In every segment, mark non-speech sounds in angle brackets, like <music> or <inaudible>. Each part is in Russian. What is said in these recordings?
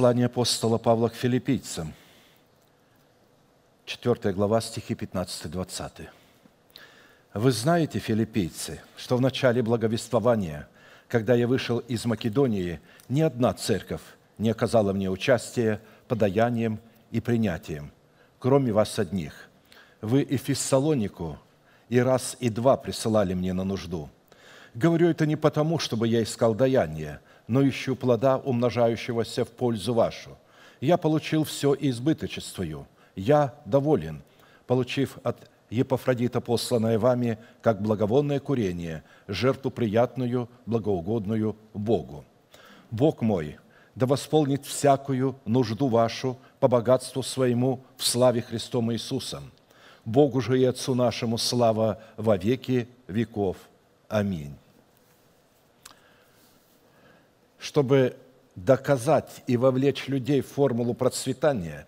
Послание апостола Павла к филиппийцам, 4 глава, стихи 15-20. «Вы знаете, филиппийцы, что в начале благовествования, когда я вышел из Македонии, ни одна церковь не оказала мне участия подаянием и принятием, кроме вас одних. Вы и Фессалонику и раз, и два присылали мне на нужду. Говорю это не потому, чтобы я искал даяние, но ищу плода, умножающегося в пользу вашу. Я получил все избыточествую. Я доволен, получив от Епафродита, посланное вами, как благовонное курение, жертву приятную, благоугодную Богу. Бог мой, да восполнит всякую нужду вашу по богатству своему в славе Христом Иисусом. Богу же и Отцу нашему слава во веки веков. Аминь чтобы доказать и вовлечь людей в формулу процветания,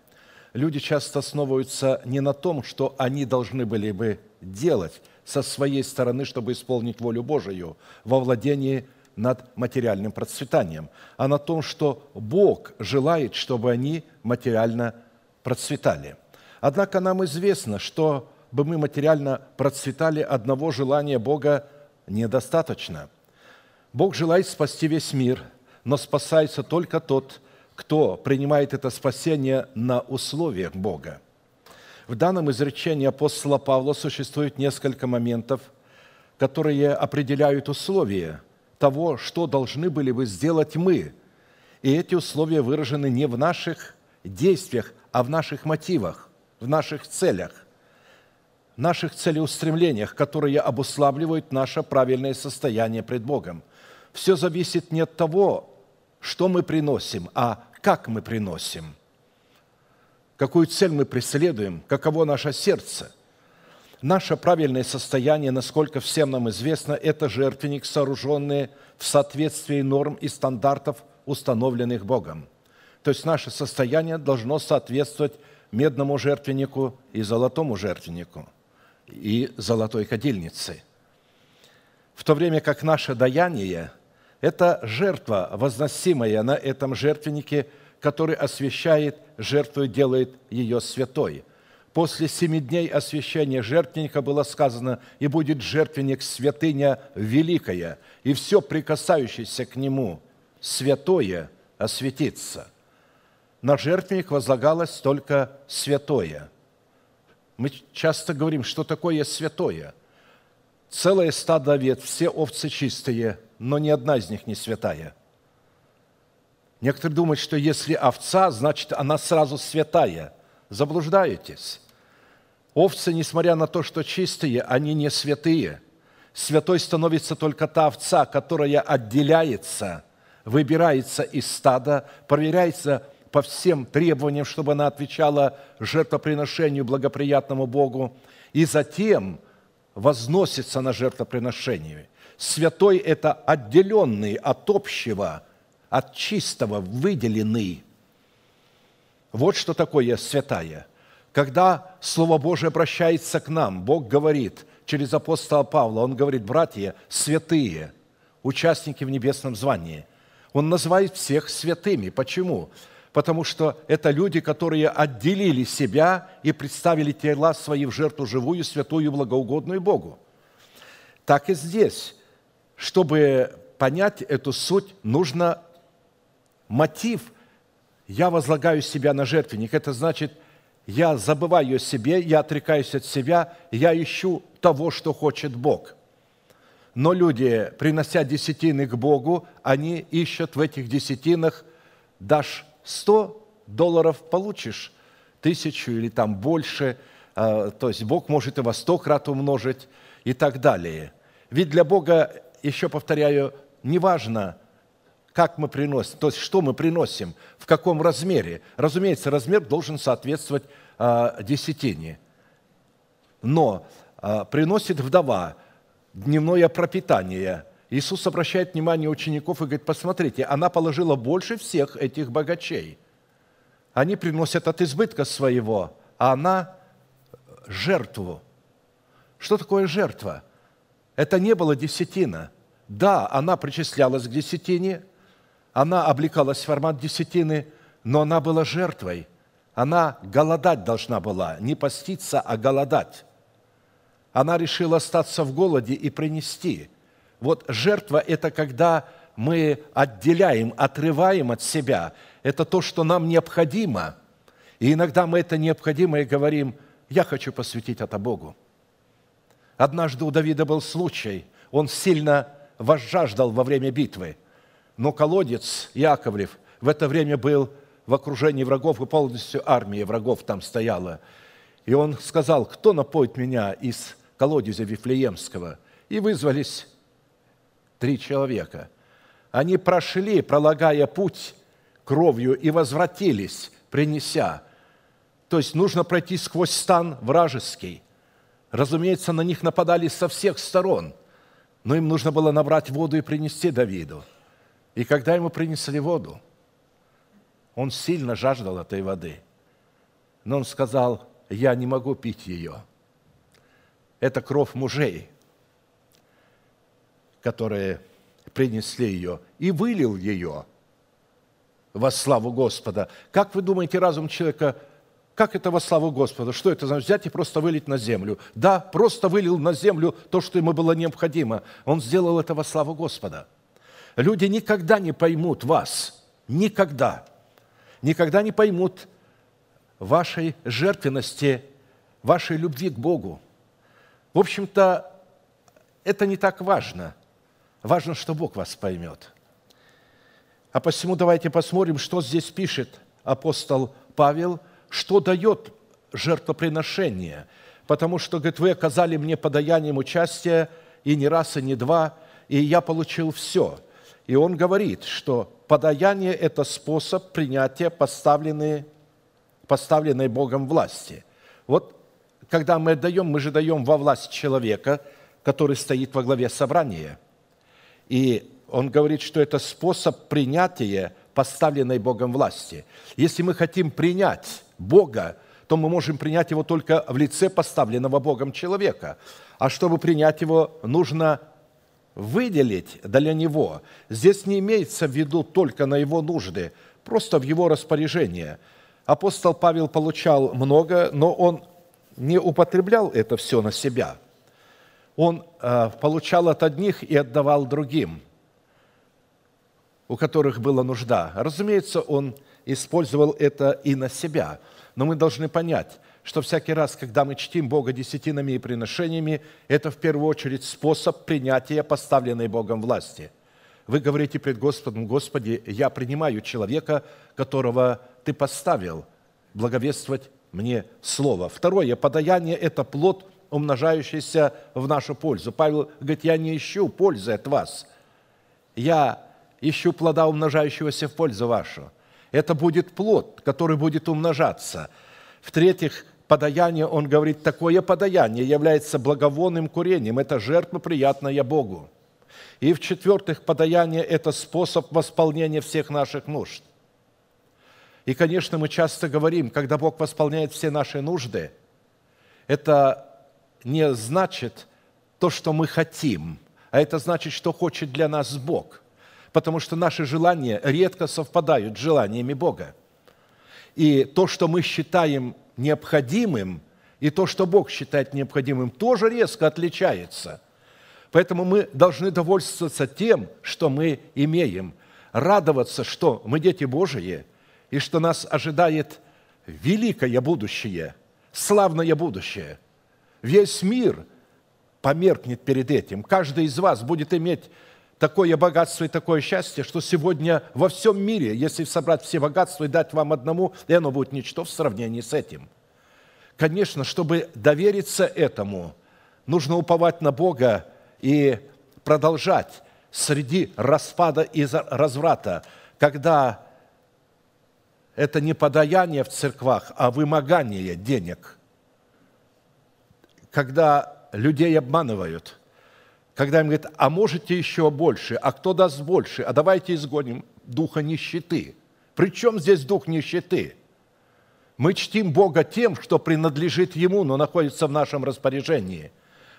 люди часто основываются не на том, что они должны были бы делать со своей стороны, чтобы исполнить волю Божию во владении над материальным процветанием, а на том, что Бог желает, чтобы они материально процветали. Однако нам известно, что бы мы материально процветали, одного желания Бога недостаточно. Бог желает спасти весь мир – но спасается только тот, кто принимает это спасение на условиях Бога. В данном изречении апостола Павла существует несколько моментов, которые определяют условия того, что должны были бы сделать мы. И эти условия выражены не в наших действиях, а в наших мотивах, в наших целях, наших целеустремлениях, которые обуславливают наше правильное состояние пред Богом. Все зависит не от того, что мы приносим, а как мы приносим, какую цель мы преследуем, каково наше сердце. Наше правильное состояние, насколько всем нам известно, это жертвенник, сооруженный в соответствии норм и стандартов, установленных Богом. То есть наше состояние должно соответствовать медному жертвеннику и золотому жертвеннику и золотой кадильнице. В то время как наше даяние – это жертва, возносимая на этом жертвеннике, который освящает жертву и делает ее святой. После семи дней освящения жертвенника было сказано, «И будет жертвенник святыня великая, и все прикасающееся к нему святое осветится». На жертвенник возлагалось только святое. Мы часто говорим, что такое святое. Целое стадо овец, все овцы чистые – но ни одна из них не святая. Некоторые думают, что если овца, значит, она сразу святая. Заблуждаетесь. Овцы, несмотря на то, что чистые, они не святые. Святой становится только та овца, которая отделяется, выбирается из стада, проверяется по всем требованиям, чтобы она отвечала жертвоприношению благоприятному Богу, и затем возносится на жертвоприношение. Святой – это отделенный от общего, от чистого, выделенный. Вот что такое святая. Когда Слово Божие обращается к нам, Бог говорит через апостола Павла, Он говорит, братья, святые, участники в небесном звании. Он называет всех святыми. Почему? Потому что это люди, которые отделили себя и представили тела свои в жертву живую, святую, благоугодную Богу. Так и здесь чтобы понять эту суть, нужно мотив. Я возлагаю себя на жертвенник. Это значит, я забываю о себе, я отрекаюсь от себя, я ищу того, что хочет Бог. Но люди, принося десятины к Богу, они ищут в этих десятинах, дашь 100 долларов, получишь тысячу или там больше, а, то есть Бог может во сто крат умножить и так далее. Ведь для Бога еще повторяю, неважно, как мы приносим, то есть что мы приносим, в каком размере. Разумеется, размер должен соответствовать э, десятине. Но э, приносит вдова дневное пропитание. Иисус обращает внимание учеников и говорит, посмотрите, она положила больше всех этих богачей. Они приносят от избытка своего, а она жертву. Что такое жертва? Это не было десятина. Да, она причислялась к десятине, она облекалась в формат десятины, но она была жертвой. Она голодать должна была, не поститься, а голодать. Она решила остаться в голоде и принести. Вот жертва – это когда мы отделяем, отрываем от себя. Это то, что нам необходимо. И иногда мы это необходимое говорим, я хочу посвятить это Богу. Однажды у Давида был случай, он сильно возжаждал во время битвы, но колодец Яковлев в это время был в окружении врагов, и полностью армия врагов там стояла. И он сказал, кто напоит меня из колодезя Вифлеемского? И вызвались три человека. Они прошли, пролагая путь кровью, и возвратились, принеся. То есть нужно пройти сквозь стан вражеский. Разумеется, на них нападали со всех сторон, но им нужно было набрать воду и принести Давиду. И когда ему принесли воду, он сильно жаждал этой воды. Но он сказал, я не могу пить ее. Это кровь мужей, которые принесли ее, и вылил ее во славу Господа. Как вы думаете, разум человека, как это во славу Господа? Что это значит? Взять и просто вылить на землю. Да, просто вылил на землю то, что ему было необходимо. Он сделал это во славу Господа. Люди никогда не поймут вас. Никогда никогда не поймут вашей жертвенности, вашей любви к Богу. В общем-то, это не так важно. Важно, что Бог вас поймет. А посему давайте посмотрим, что здесь пишет апостол Павел, что дает жертвоприношение. Потому что, говорит, вы оказали мне подаянием участия и не раз, и не два, и я получил все. И он говорит, что Подаяние – это способ принятия поставленной, поставленной Богом власти. Вот когда мы даем, мы же даем во власть человека, который стоит во главе собрания. И он говорит, что это способ принятия поставленной Богом власти. Если мы хотим принять Бога, то мы можем принять его только в лице поставленного Богом человека. А чтобы принять его, нужно выделить для него. Здесь не имеется в виду только на его нужды, просто в его распоряжение. Апостол Павел получал много, но он не употреблял это все на себя. Он э, получал от одних и отдавал другим, у которых была нужда. Разумеется, он использовал это и на себя. Но мы должны понять – что всякий раз, когда мы чтим Бога десятинами и приношениями, это в первую очередь способ принятия поставленной Богом власти. Вы говорите пред Господом, Господи, я принимаю человека, которого Ты поставил благовествовать мне Слово. Второе, подаяние – это плод, умножающийся в нашу пользу. Павел говорит, я не ищу пользы от вас, я ищу плода, умножающегося в пользу вашу. Это будет плод, который будет умножаться. В-третьих, подаяние, он говорит, такое подаяние является благовонным курением, это жертва, приятная Богу. И в-четвертых, подаяние – это способ восполнения всех наших нужд. И, конечно, мы часто говорим, когда Бог восполняет все наши нужды, это не значит то, что мы хотим, а это значит, что хочет для нас Бог. Потому что наши желания редко совпадают с желаниями Бога. И то, что мы считаем необходимым, и то, что Бог считает необходимым, тоже резко отличается. Поэтому мы должны довольствоваться тем, что мы имеем, радоваться, что мы дети Божии, и что нас ожидает великое будущее, славное будущее. Весь мир померкнет перед этим. Каждый из вас будет иметь такое богатство и такое счастье, что сегодня во всем мире, если собрать все богатства и дать вам одному, и оно будет ничто в сравнении с этим. Конечно, чтобы довериться этому, нужно уповать на Бога и продолжать среди распада и разврата, когда это не подаяние в церквах, а вымогание денег, когда людей обманывают – когда им говорят, а можете еще больше, а кто даст больше, а давайте изгоним духа нищеты. Причем здесь дух нищеты? Мы чтим Бога тем, что принадлежит Ему, но находится в нашем распоряжении.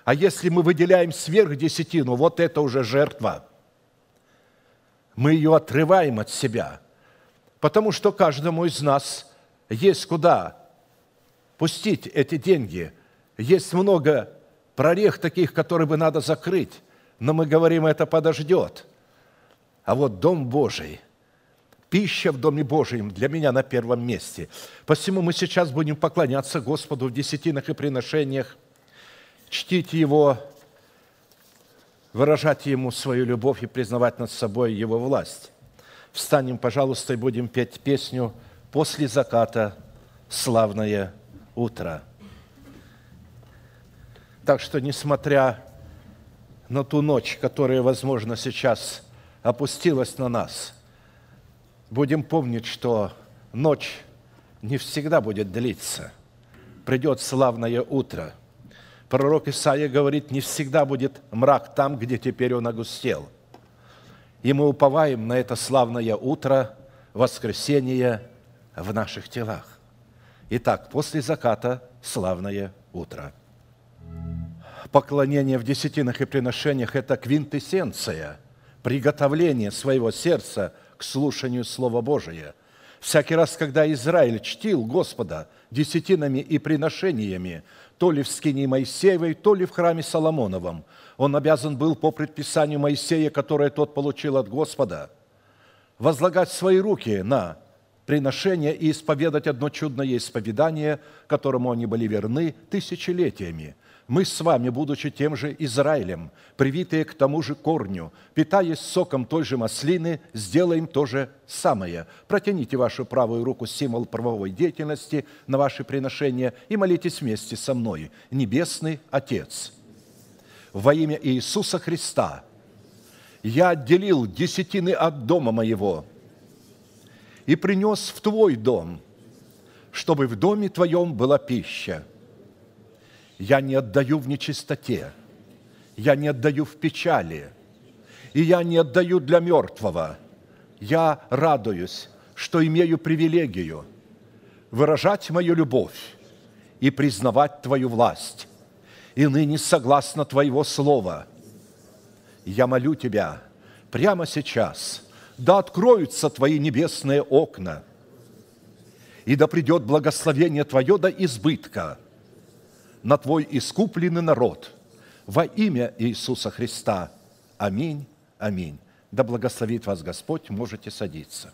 А если мы выделяем сверх десятину, вот это уже жертва. Мы ее отрываем от себя. Потому что каждому из нас есть куда пустить эти деньги. Есть много прорех таких, которые бы надо закрыть. Но мы говорим, это подождет. А вот Дом Божий, пища в Доме Божьем для меня на первом месте. Посему мы сейчас будем поклоняться Господу в десятинах и приношениях, чтить Его, выражать Ему свою любовь и признавать над собой Его власть. Встанем, пожалуйста, и будем петь песню «После заката славное утро». Так что, несмотря на ту ночь, которая, возможно, сейчас опустилась на нас, будем помнить, что ночь не всегда будет длиться. Придет славное утро. Пророк Исаия говорит, не всегда будет мрак там, где теперь он огустел. И мы уповаем на это славное утро, воскресение в наших телах. Итак, после заката славное утро – поклонение в десятинах и приношениях – это квинтэссенция, приготовление своего сердца к слушанию Слова Божия. Всякий раз, когда Израиль чтил Господа десятинами и приношениями, то ли в скине Моисеевой, то ли в храме Соломоновом, он обязан был по предписанию Моисея, которое тот получил от Господа, возлагать свои руки на приношение и исповедать одно чудное исповедание, которому они были верны тысячелетиями – мы с вами, будучи тем же Израилем, привитые к тому же корню, питаясь соком той же маслины, сделаем то же самое. Протяните вашу правую руку, символ правовой деятельности, на ваши приношения и молитесь вместе со мной. Небесный Отец, во имя Иисуса Христа я отделил десятины от дома моего и принес в Твой дом, чтобы в доме Твоем была пища – я не отдаю в нечистоте, я не отдаю в печали, и я не отдаю для мертвого. Я радуюсь, что имею привилегию выражать мою любовь и признавать Твою власть. И ныне, согласно Твоего слова, я молю Тебя прямо сейчас, да откроются Твои небесные окна, и да придет благословение Твое до избытка – на Твой искупленный народ. Во имя Иисуса Христа. Аминь, аминь. Да благословит вас Господь, можете садиться.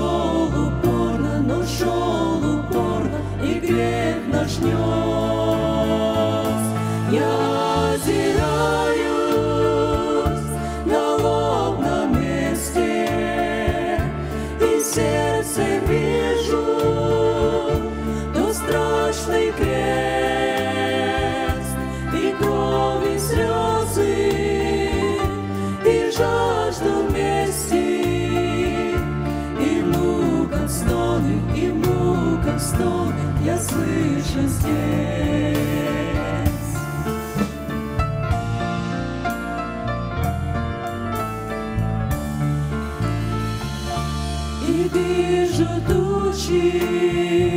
За нас, идущих от людей.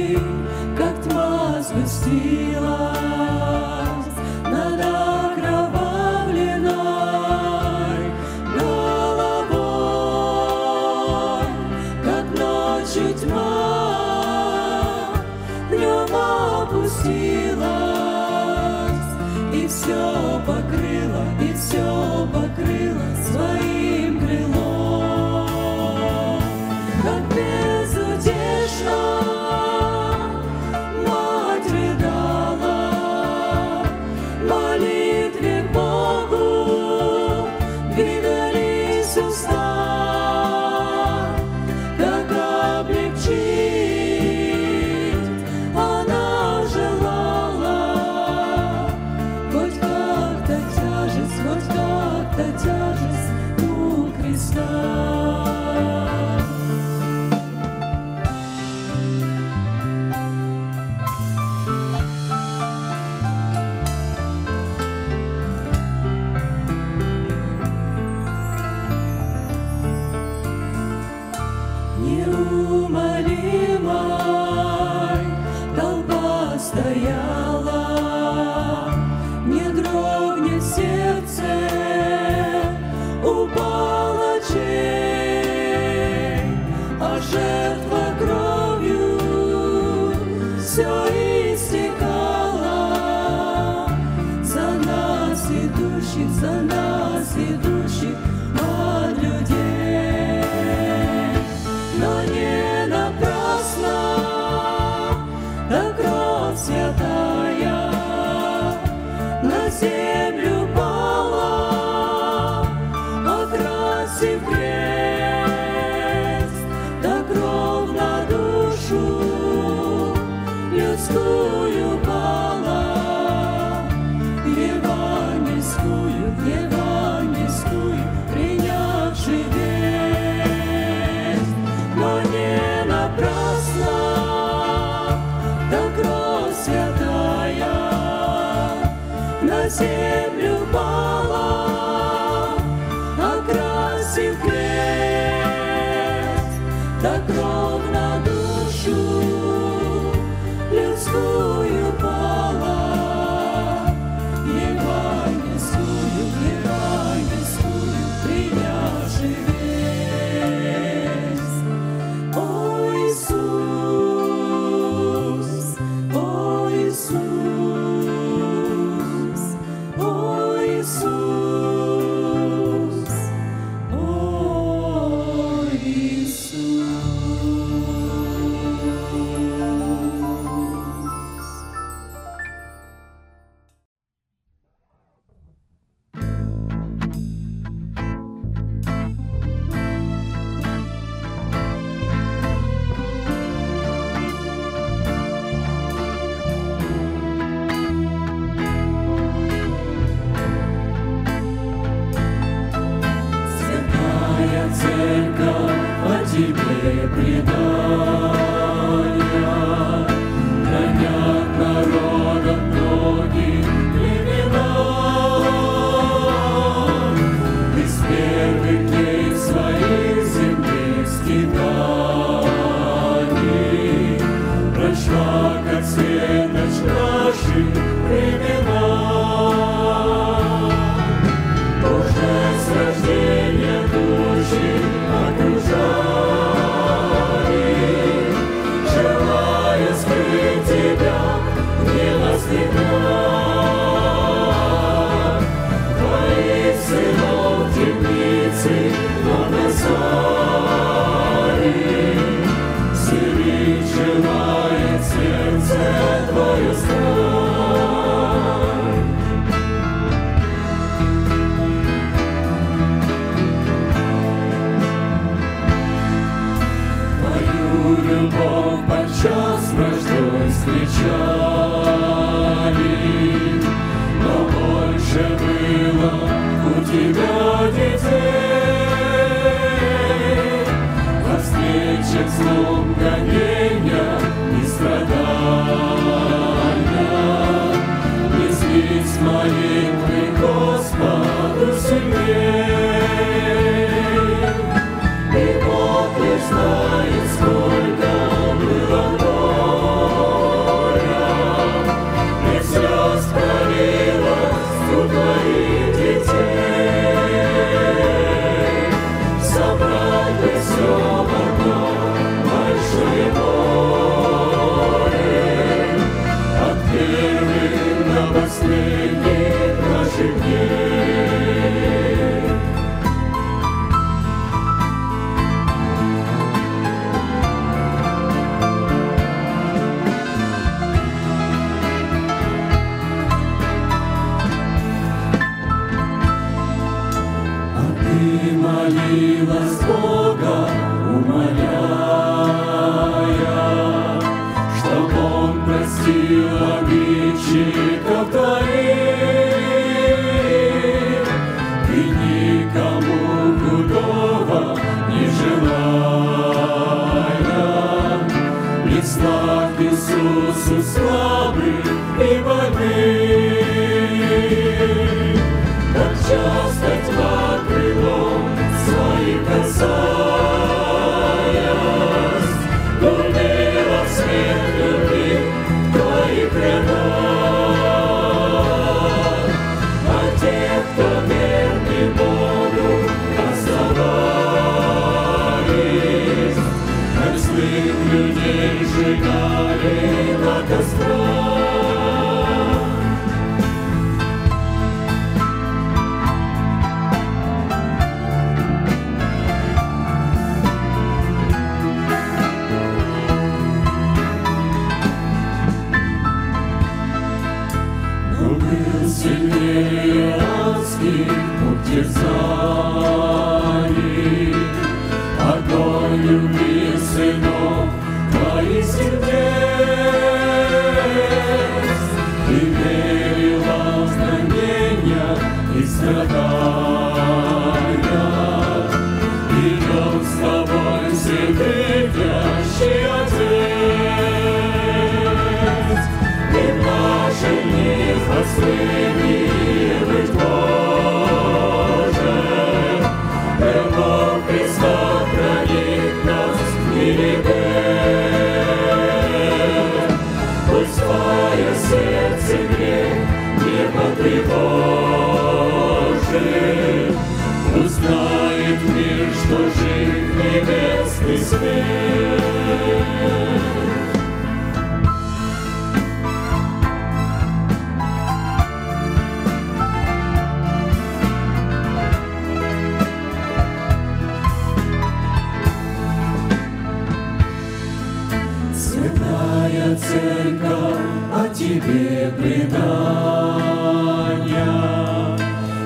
Церковь о тебе предания,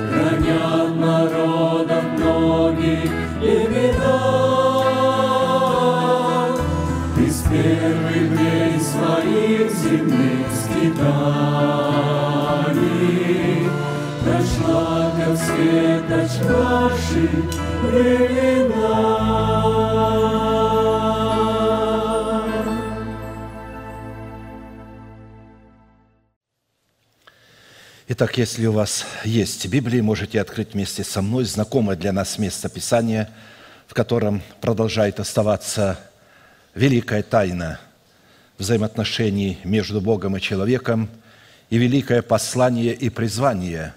Хранят народов многих имена. Из первых дней своих земных скитаний Прошла, как светоч наши времена. Итак, если у вас есть Библия, можете открыть вместе со мной знакомое для нас место Писания, в котором продолжает оставаться великая тайна взаимоотношений между Богом и человеком и великое послание и призвание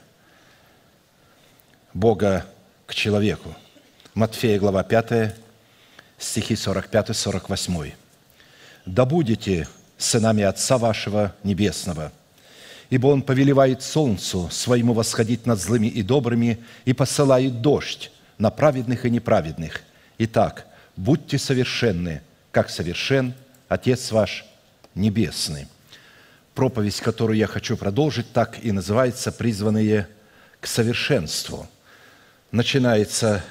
Бога к человеку. Матфея, глава 5, стихи 45-48. «Да будете сынами Отца вашего Небесного, ибо Он повелевает солнцу своему восходить над злыми и добрыми и посылает дождь на праведных и неправедных. Итак, будьте совершенны, как совершен Отец ваш Небесный». Проповедь, которую я хочу продолжить, так и называется «Призванные к совершенству». Начинается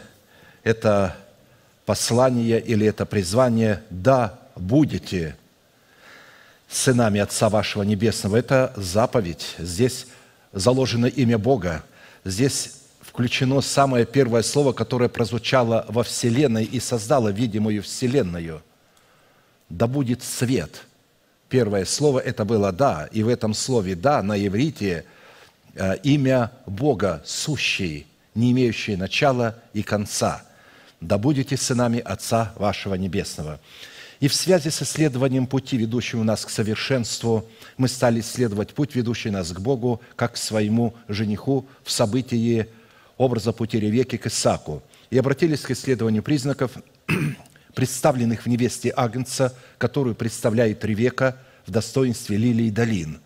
это послание или это призвание «Да будете сынами Отца вашего Небесного». Это заповедь. Здесь заложено имя Бога. Здесь включено самое первое слово, которое прозвучало во Вселенной и создало видимую Вселенную. «Да будет свет». Первое слово это было «да», и в этом слове «да» на иврите э, имя Бога сущий, не имеющий начала и конца. «Да будете сынами Отца вашего Небесного». И в связи с исследованием пути, ведущего нас к совершенству, мы стали исследовать путь, ведущий нас к Богу, как к своему жениху в событии образа пути Ревеки к Исаку. И обратились к исследованию признаков, представленных в невесте Агнца, которую представляет Ревека в достоинстве лилий долин,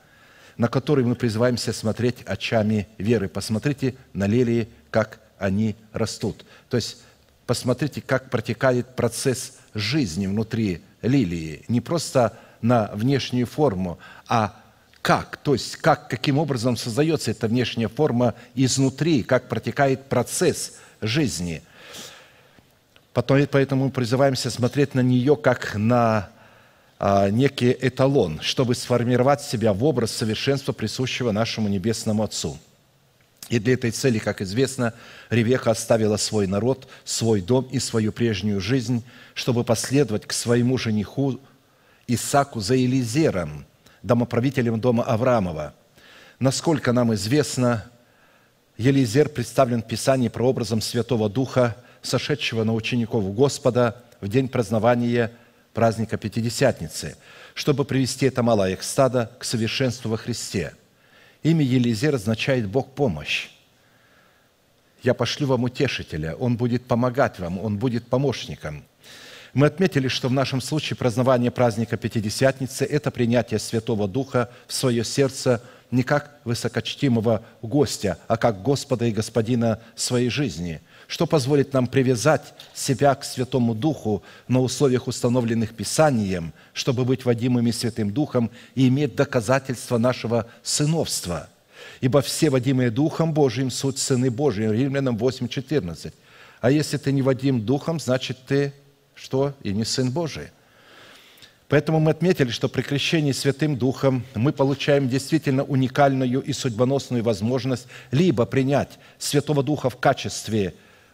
на которые мы призываемся смотреть очами веры. Посмотрите на лилии, как они растут. То есть посмотрите, как протекает процесс жизни внутри лилии. Не просто на внешнюю форму, а как, то есть как, каким образом создается эта внешняя форма изнутри, как протекает процесс жизни. Поэтому мы призываемся смотреть на нее как на а, некий эталон, чтобы сформировать себя в образ совершенства, присущего нашему Небесному Отцу – и для этой цели, как известно, Ревеха оставила свой народ, свой дом и свою прежнюю жизнь, чтобы последовать к своему жениху Исаку за Елизером, домоправителем дома Авраамова. Насколько нам известно, Елизер представлен в Писании прообразом Святого Духа, сошедшего на учеников Господа в день празднования праздника Пятидесятницы, чтобы привести это малое стадо к совершенству во Христе – Имя Елизер означает «Бог помощь». Я пошлю вам утешителя, он будет помогать вам, он будет помощником. Мы отметили, что в нашем случае празднование праздника Пятидесятницы – это принятие Святого Духа в свое сердце не как высокочтимого гостя, а как Господа и Господина своей жизни – что позволит нам привязать себя к Святому Духу на условиях, установленных Писанием, чтобы быть водимыми Святым Духом и иметь доказательство нашего сыновства. Ибо все водимые Духом Божиим суть сыны Божьи. Римлянам 8:14. А если ты не водим Духом, значит ты что? И не сын Божий. Поэтому мы отметили, что при крещении Святым Духом мы получаем действительно уникальную и судьбоносную возможность либо принять Святого Духа в качестве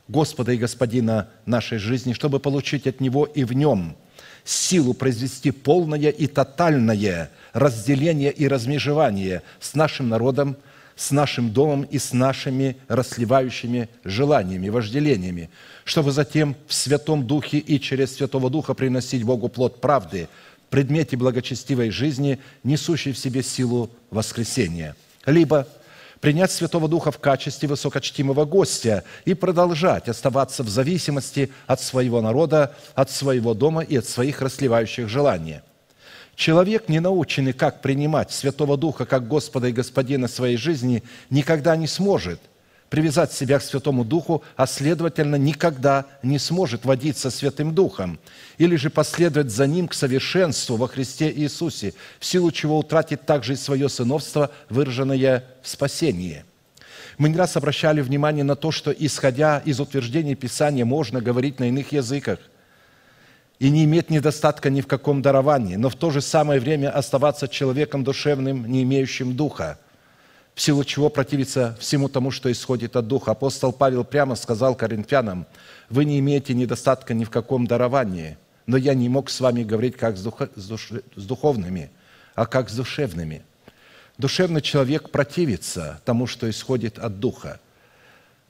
Господа и Господина нашей жизни, чтобы получить от Него и в Нем силу произвести полное и тотальное разделение и размежевание с нашим народом, с нашим домом и с нашими расливающими желаниями, вожделениями, чтобы затем в Святом Духе и через Святого Духа приносить Богу плод правды предмете благочестивой жизни, несущей в себе силу воскресения. Либо – принять Святого Духа в качестве высокочтимого гостя и продолжать оставаться в зависимости от своего народа, от своего дома и от своих расливающих желаний. Человек, не наученный, как принимать Святого Духа как Господа и Господина своей жизни, никогда не сможет – привязать себя к Святому Духу, а следовательно никогда не сможет водиться Святым Духом, или же последовать за Ним к совершенству во Христе Иисусе, в силу чего утратит также и свое сыновство, выраженное в спасении. Мы не раз обращали внимание на то, что, исходя из утверждений Писания, можно говорить на иных языках и не иметь недостатка ни в каком даровании, но в то же самое время оставаться человеком душевным, не имеющим духа – в силу чего противиться всему тому, что исходит от Духа. Апостол Павел прямо сказал коринфянам, «Вы не имеете недостатка ни в каком даровании, но я не мог с вами говорить как с, дух... с духовными, а как с душевными». Душевный человек противится тому, что исходит от Духа.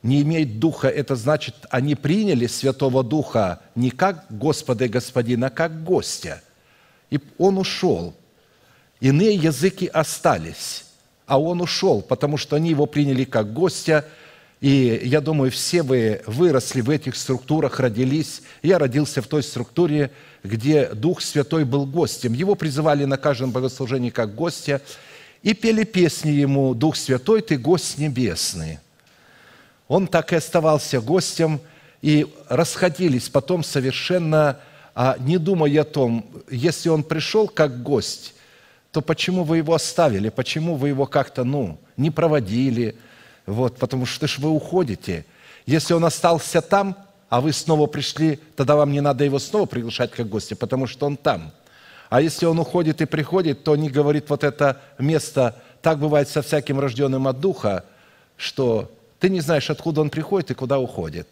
Не иметь Духа – это значит, они приняли Святого Духа не как Господа и Господина, а как гостя. И он ушел. Иные языки остались, а он ушел, потому что они его приняли как гостя. И я думаю, все вы выросли в этих структурах, родились. Я родился в той структуре, где Дух Святой был гостем. Его призывали на каждом богослужении как гостя – и пели песни ему «Дух Святой, ты гость небесный». Он так и оставался гостем, и расходились потом совершенно, а, не думая о том, если он пришел как гость, то почему вы его оставили, почему вы его как-то, ну, не проводили, вот, потому что ж вы уходите. Если он остался там, а вы снова пришли, тогда вам не надо его снова приглашать как гостя, потому что он там – а если он уходит и приходит, то не говорит вот это место, так бывает со всяким рожденным от Духа, что ты не знаешь, откуда он приходит и куда уходит.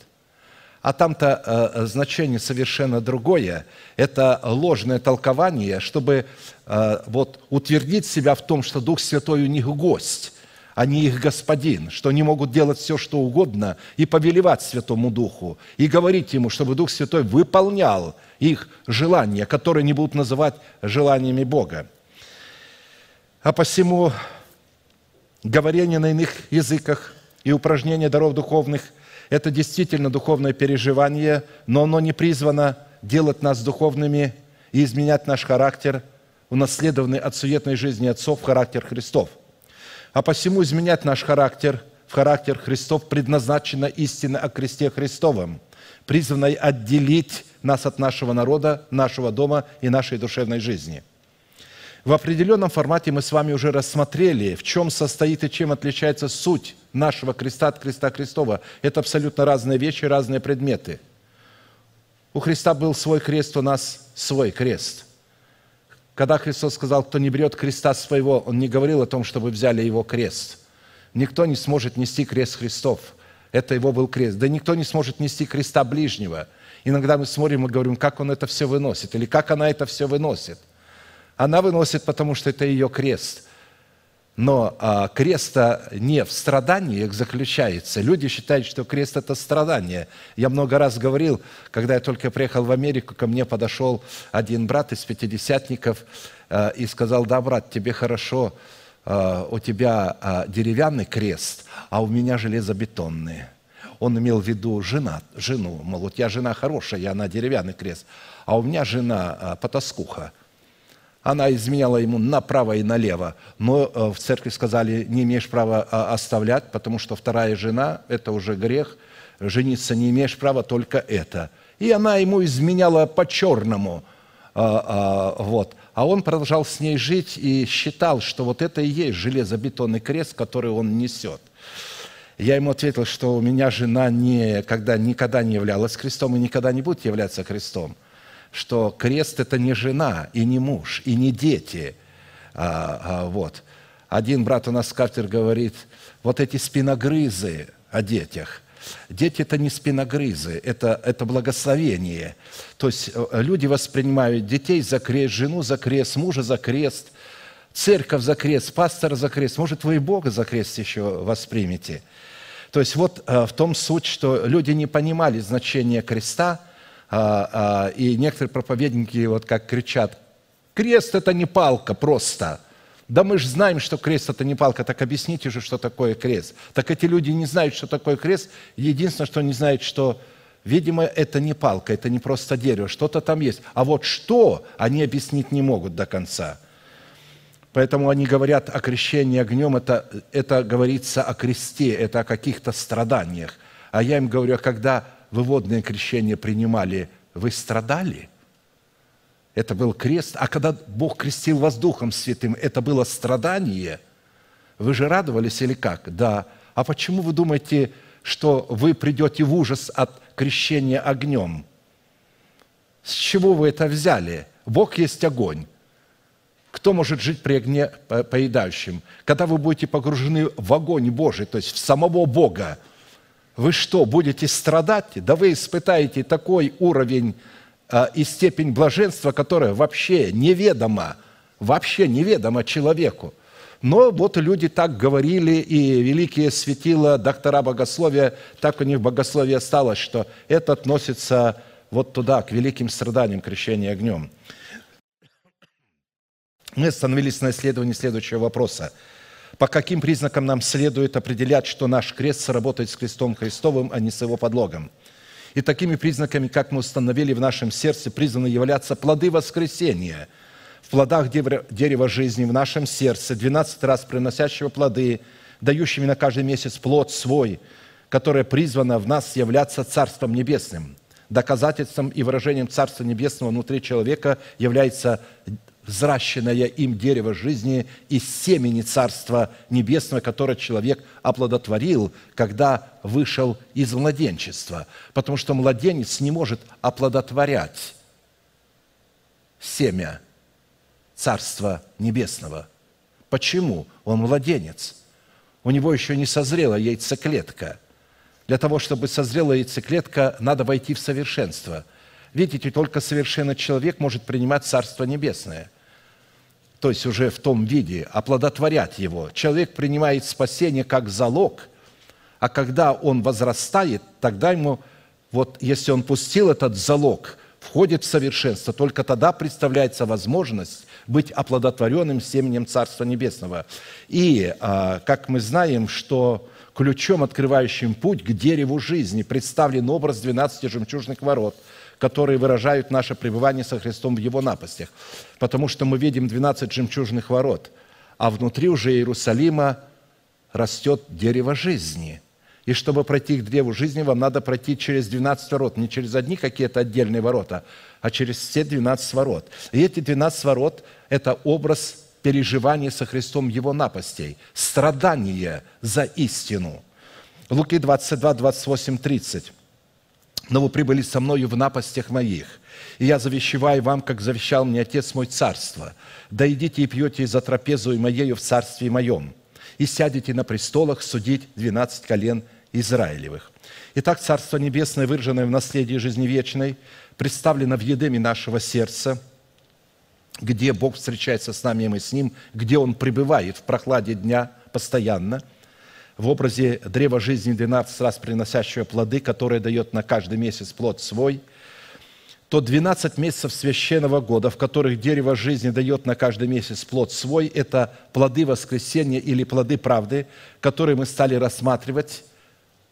А там-то э, значение совершенно другое. Это ложное толкование, чтобы э, вот, утвердить себя в том, что Дух Святой у них гость, а не их господин, что они могут делать все, что угодно, и повелевать Святому Духу, и говорить Ему, чтобы Дух Святой выполнял их желания, которые они будут называть желаниями Бога. А посему говорение на иных языках и упражнение даров духовных – это действительно духовное переживание, но оно не призвано делать нас духовными и изменять наш характер, унаследованный от суетной жизни отцов характер Христов – а посему изменять наш характер в характер Христов предназначена истина о кресте Христовом, призванной отделить нас от нашего народа, нашего дома и нашей душевной жизни. В определенном формате мы с вами уже рассмотрели, в чем состоит и чем отличается суть нашего креста от креста Христова. Это абсолютно разные вещи, разные предметы. У Христа был свой крест, у нас свой крест. Когда Христос сказал, кто не берет креста своего, Он не говорил о том, что вы взяли Его крест. Никто не сможет нести крест Христов. Это Его был крест. Да никто не сможет нести креста ближнего. Иногда мы смотрим и говорим, как Он это все выносит, или как она это все выносит. Она выносит, потому что это ее крест. Но а, крест не в страданиях заключается. Люди считают, что крест – это страдание. Я много раз говорил, когда я только приехал в Америку, ко мне подошел один брат из пятидесятников а, и сказал, да, брат, тебе хорошо, а, у тебя а, деревянный крест, а у меня железобетонный. Он имел в виду жена, жену, мол, у тебя жена хорошая, и она деревянный крест, а у меня жена а, потаскуха – она изменяла ему направо и налево. Но э, в церкви сказали, не имеешь права а, оставлять, потому что вторая жена – это уже грех. Жениться не имеешь права, только это. И она ему изменяла по-черному. А, а, вот. А он продолжал с ней жить и считал, что вот это и есть железобетонный крест, который он несет. Я ему ответил, что у меня жена никогда, никогда не являлась крестом и никогда не будет являться крестом – что крест – это не жена, и не муж, и не дети. А, а, вот. Один брат у нас кафедр говорит, вот эти спиногрызы о детях – Дети – это не спиногрызы, это, это благословение. То есть э, люди воспринимают детей за крест, жену за крест, мужа за крест, церковь за крест, пастора за крест. Может, вы и Бога за крест еще воспримете. То есть вот э, в том суть, что люди не понимали значения креста, и некоторые проповедники вот как кричат, крест – это не палка просто. Да мы же знаем, что крест – это не палка, так объясните же, что такое крест. Так эти люди не знают, что такое крест. Единственное, что не знают, что, видимо, это не палка, это не просто дерево, что-то там есть. А вот что, они объяснить не могут до конца. Поэтому они говорят о крещении огнем, это, это говорится о кресте, это о каких-то страданиях. А я им говорю, а когда вы водное крещение принимали, вы страдали? Это был крест. А когда Бог крестил вас Духом Святым, это было страдание? Вы же радовались или как? Да. А почему вы думаете, что вы придете в ужас от крещения огнем? С чего вы это взяли? Бог есть огонь. Кто может жить при огне по- поедающем? Когда вы будете погружены в огонь Божий, то есть в самого Бога, вы что, будете страдать? Да вы испытаете такой уровень а, и степень блаженства, которая вообще неведома, вообще неведома человеку. Но вот люди так говорили, и великие светила, доктора богословия, так у них богословие осталось, что это относится вот туда, к великим страданиям крещения огнем. Мы остановились на исследовании следующего вопроса. По каким признакам нам следует определять, что наш крест сработает с крестом Христовым, а не с его подлогом? И такими признаками, как мы установили в нашем сердце, призваны являться плоды воскресения. В плодах дерева жизни в нашем сердце, 12 раз приносящего плоды, дающими на каждый месяц плод свой, которое призвано в нас являться Царством Небесным. Доказательством и выражением Царства Небесного внутри человека является взращенное им дерево жизни из семени Царства Небесного, которое человек оплодотворил, когда вышел из младенчества. Потому что младенец не может оплодотворять семя Царства Небесного. Почему? Он младенец. У него еще не созрела яйцеклетка. Для того, чтобы созрела яйцеклетка, надо войти в совершенство. Видите, только совершенный человек может принимать Царство Небесное – то есть уже в том виде, оплодотворять его. Человек принимает спасение как залог, а когда он возрастает, тогда ему, вот если он пустил этот залог, входит в совершенство, только тогда представляется возможность быть оплодотворенным семенем Царства Небесного. И, а, как мы знаем, что ключом, открывающим путь к дереву жизни, представлен образ 12 жемчужных ворот – которые выражают наше пребывание со Христом в Его напастях. Потому что мы видим 12 жемчужных ворот, а внутри уже Иерусалима растет дерево жизни. И чтобы пройти к древу жизни, вам надо пройти через 12 ворот, не через одни какие-то отдельные ворота, а через все 12 ворот. И эти 12 ворот – это образ переживания со Христом Его напастей, страдания за истину. Луки 22, 28, 30 но вы прибыли со мною в напастях моих. И я завещеваю вам, как завещал мне Отец мой царство. Да идите и пьете за трапезу моею в царстве моем. И сядете на престолах судить двенадцать колен Израилевых. Итак, Царство Небесное, выраженное в наследии жизни вечной, представлено в едеме нашего сердца, где Бог встречается с нами, и мы с Ним, где Он пребывает в прохладе дня постоянно – в образе древа жизни 12 раз приносящего плоды, которое дает на каждый месяц плод свой, то 12 месяцев священного года, в которых дерево жизни дает на каждый месяц плод свой, это плоды воскресения или плоды правды, которые мы стали рассматривать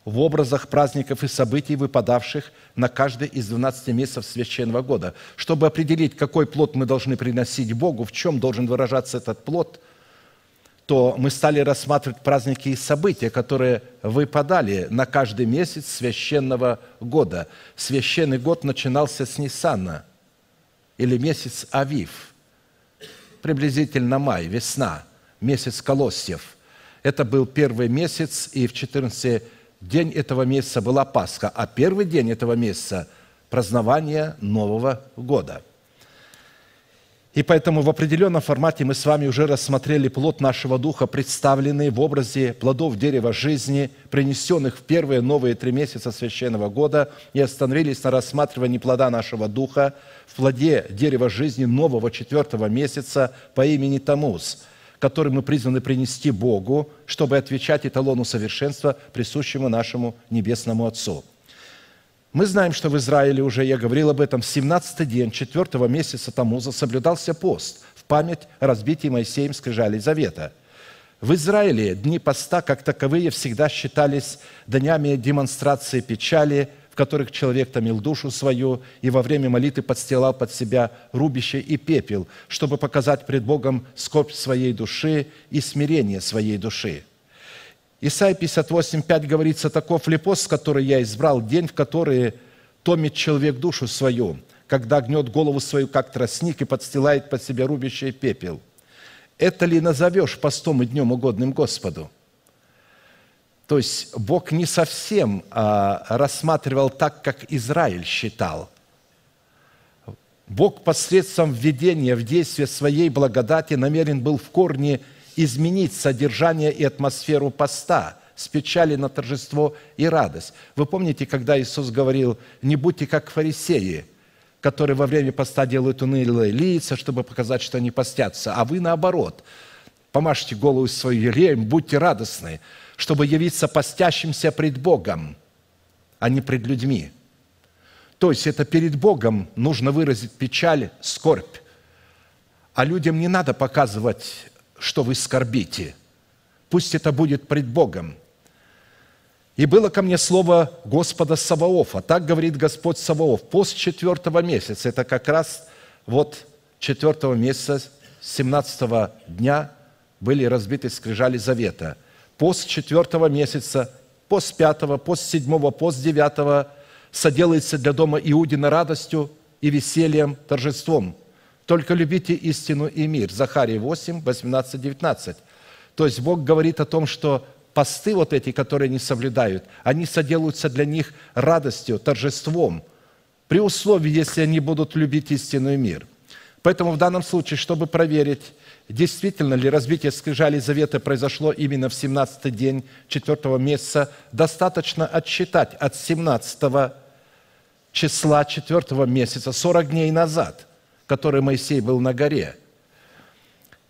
в образах праздников и событий, выпадавших на каждый из 12 месяцев священного года. Чтобы определить, какой плод мы должны приносить Богу, в чем должен выражаться этот плод – то мы стали рассматривать праздники и события, которые выпадали на каждый месяц священного года. Священный год начинался с Ниссана или месяц Авив, приблизительно май, весна, месяц Колосьев. Это был первый месяц, и в 14 день этого месяца была Пасха, а первый день этого месяца – празднование Нового года – и поэтому в определенном формате мы с вами уже рассмотрели плод нашего духа, представленный в образе плодов дерева жизни, принесенных в первые новые три месяца священного года, и остановились на рассматривании плода нашего духа в плоде дерева жизни нового четвертого месяца по имени Тамуз, который мы призваны принести Богу, чтобы отвечать эталону совершенства, присущему нашему Небесному Отцу – мы знаем, что в Израиле уже, я говорил об этом, в 17 день 4 месяца Тамуза соблюдался пост в память о Моисеем скрижалей Завета. В Израиле дни поста, как таковые, всегда считались днями демонстрации печали, в которых человек томил душу свою и во время молитвы подстилал под себя рубище и пепел, чтобы показать пред Богом скорбь своей души и смирение своей души – Исайя 58, 5 говорится, «Таков ли пост, который я избрал, день, в который томит человек душу свою, когда гнет голову свою, как тростник, и подстилает под себя рубящий пепел. Это ли назовешь постом и днем угодным Господу?» То есть Бог не совсем а, рассматривал так, как Израиль считал. Бог посредством введения в действие своей благодати намерен был в корне изменить содержание и атмосферу поста с печали на торжество и радость. Вы помните, когда Иисус говорил, не будьте как фарисеи, которые во время поста делают унылые лица, чтобы показать, что они постятся, а вы наоборот, помажьте голову свою елеем, будьте радостны, чтобы явиться постящимся пред Богом, а не пред людьми. То есть это перед Богом нужно выразить печаль, скорбь. А людям не надо показывать, что вы скорбите. Пусть это будет пред Богом. И было ко мне слово Господа Саваофа. Так говорит Господь Саваоф. Пост четвертого месяца, это как раз вот четвертого месяца, 17 дня были разбиты скрижали завета. Пост четвертого месяца, пост пятого, пост седьмого, пост девятого – соделается для дома Иудина радостью и весельем, торжеством. Только любите истину и мир. Захария 8, 18, 19. То есть Бог говорит о том, что посты вот эти, которые не соблюдают, они соделаются для них радостью, торжеством, при условии, если они будут любить истину и мир. Поэтому в данном случае, чтобы проверить, действительно ли разбитие скрижали завета произошло именно в 17 день 4 месяца, достаточно отсчитать от 17 числа четвертого месяца, 40 дней назад, который Моисей был на горе.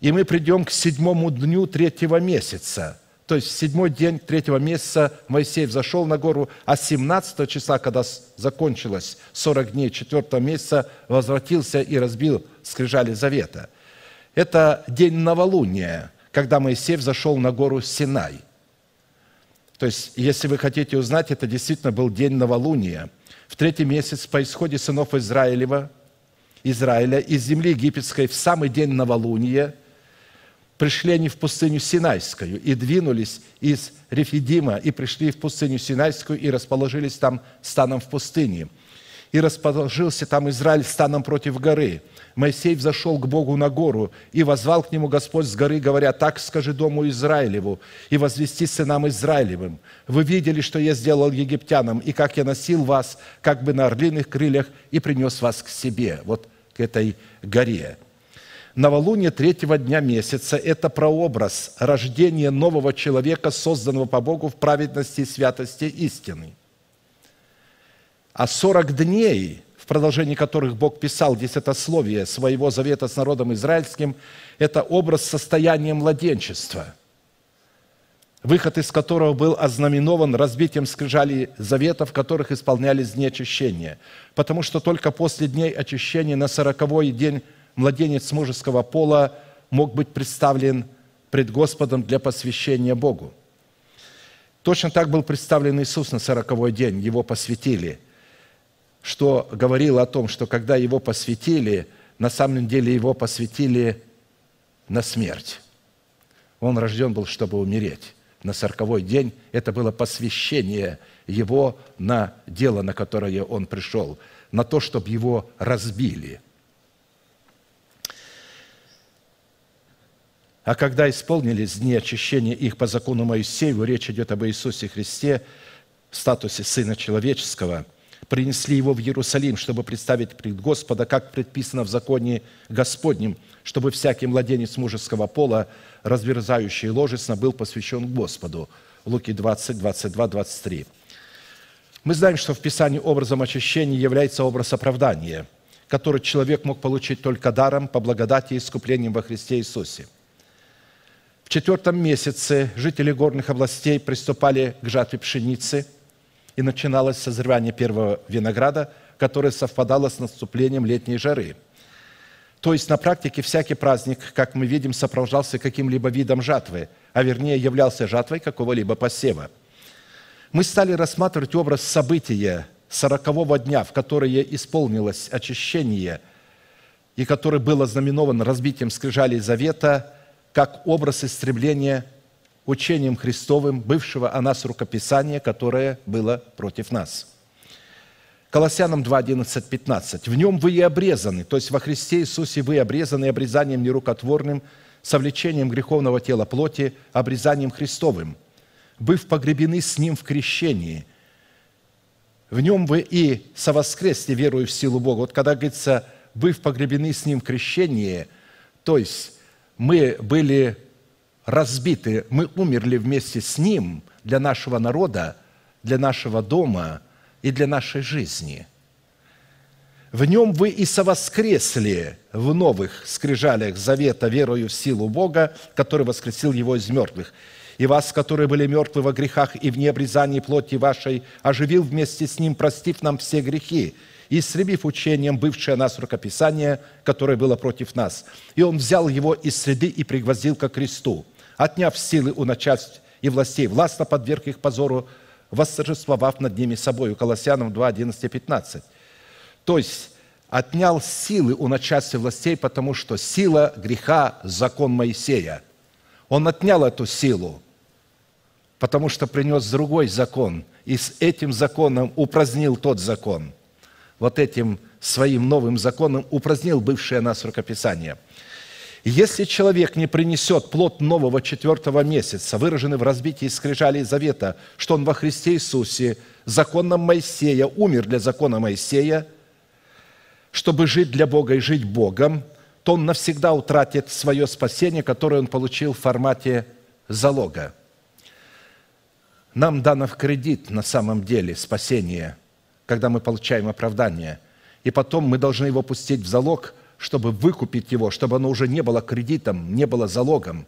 И мы придем к седьмому дню третьего месяца. То есть в седьмой день третьего месяца Моисей взошел на гору, а 17 числа, когда закончилось 40 дней четвертого месяца, возвратился и разбил скрижали завета. Это день новолуния, когда Моисей взошел на гору Синай. То есть, если вы хотите узнать, это действительно был день новолуния – в третий месяц по исходе сынов Израилева, Израиля из земли египетской в самый день новолуния пришли они в пустыню Синайскую и двинулись из Рефидима и пришли в пустыню Синайскую и расположились там станом в пустыне. И расположился там Израиль станом против горы – Моисей взошел к Богу на гору, и возвал к нему Господь с горы, говоря, «Так скажи дому Израилеву, и возвести сынам Израилевым. Вы видели, что я сделал египтянам, и как я носил вас, как бы на орлиных крыльях, и принес вас к себе». Вот к этой горе. Новолуние третьего дня месяца – это прообраз рождения нового человека, созданного по Богу в праведности и святости истины. А сорок дней в продолжении которых Бог писал десятословие своего завета с народом израильским, это образ состояния младенчества, выход из которого был ознаменован разбитием скрижалей завета, в которых исполнялись дни очищения. Потому что только после дней очищения на сороковой день младенец мужеского пола мог быть представлен пред Господом для посвящения Богу. Точно так был представлен Иисус на сороковой день, его посвятили – что говорило о том, что когда его посвятили, на самом деле его посвятили на смерть. Он рожден был, чтобы умереть. На сороковой день это было посвящение его на дело, на которое он пришел, на то, чтобы его разбили. А когда исполнились дни очищения их по закону Моисееву, речь идет об Иисусе Христе в статусе Сына Человеческого – принесли его в Иерусалим, чтобы представить пред Господа, как предписано в законе Господнем, чтобы всякий младенец мужеского пола, разверзающий ложесно, был посвящен Господу. Луки 20, 22, 23. Мы знаем, что в Писании образом очищения является образ оправдания, который человек мог получить только даром по благодати и искуплением во Христе Иисусе. В четвертом месяце жители горных областей приступали к жатве пшеницы – и начиналось созревание первого винограда, которое совпадало с наступлением летней жары. То есть на практике всякий праздник, как мы видим, сопровождался каким-либо видом жатвы, а вернее являлся жатвой какого-либо посева. Мы стали рассматривать образ события сорокового дня, в которое исполнилось очищение и который был ознаменован разбитием скрижалей завета, как образ истребления учением Христовым бывшего о нас рукописания, которое было против нас. Колоссянам 2, 11, 15. «В нем вы и обрезаны, то есть во Христе Иисусе вы обрезаны обрезанием нерукотворным, совлечением греховного тела плоти, обрезанием Христовым, быв погребены с Ним в крещении. В нем вы и совоскресли, веруя в силу Бога». Вот когда говорится быв погребены с Ним в крещении, то есть мы были разбиты, мы умерли вместе с Ним для нашего народа, для нашего дома и для нашей жизни. В нем вы и совоскресли в новых скрижалях завета верою в силу Бога, который воскресил его из мертвых – и вас, которые были мертвы во грехах и в необрезании плоти вашей, оживил вместе с Ним, простив нам все грехи, и истребив учением бывшее нас рукописание, которое было против нас. И Он взял его из среды и пригвоздил ко кресту, отняв силы у начальств и властей, властно подверг их позору, восторжествовав над ними собою. Колоссянам 2, 11, 15. То есть, отнял силы у начальства властей, потому что сила греха – закон Моисея. Он отнял эту силу потому что принес другой закон, и с этим законом упразднил тот закон. Вот этим своим новым законом упразднил бывшее нас рукописание. Если человек не принесет плод нового четвертого месяца, выраженный в разбитии скрижалей завета, что он во Христе Иисусе, законом Моисея, умер для закона Моисея, чтобы жить для Бога и жить Богом, то он навсегда утратит свое спасение, которое он получил в формате залога – нам дано в кредит на самом деле спасение, когда мы получаем оправдание. И потом мы должны его пустить в залог, чтобы выкупить его, чтобы оно уже не было кредитом, не было залогом.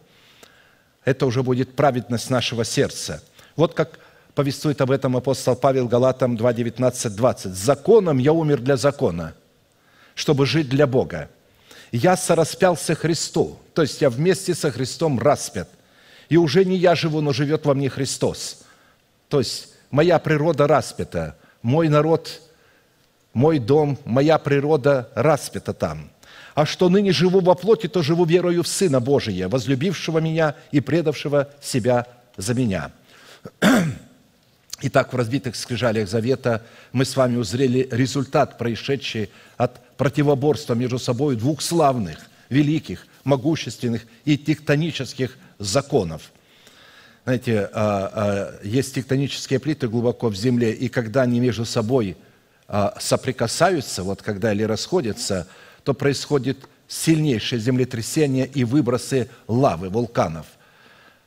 Это уже будет праведность нашего сердца. Вот как повествует об этом апостол Павел Галатам 2, 19, 20. «Законом я умер для закона, чтобы жить для Бога. Я сораспялся Христу, то есть я вместе со Христом распят. И уже не я живу, но живет во мне Христос. То есть моя природа распята, мой народ, мой дом, моя природа распята там. А что ныне живу во плоти, то живу верою в Сына Божия, возлюбившего меня и предавшего себя за меня». Итак, в разбитых скрижалях Завета мы с вами узрели результат, происшедший от противоборства между собой двух славных, великих, могущественных и тектонических законов – знаете, а, а, есть тектонические плиты глубоко в земле, и когда они между собой а, соприкасаются, вот когда или расходятся, то происходит сильнейшее землетрясение и выбросы лавы, вулканов.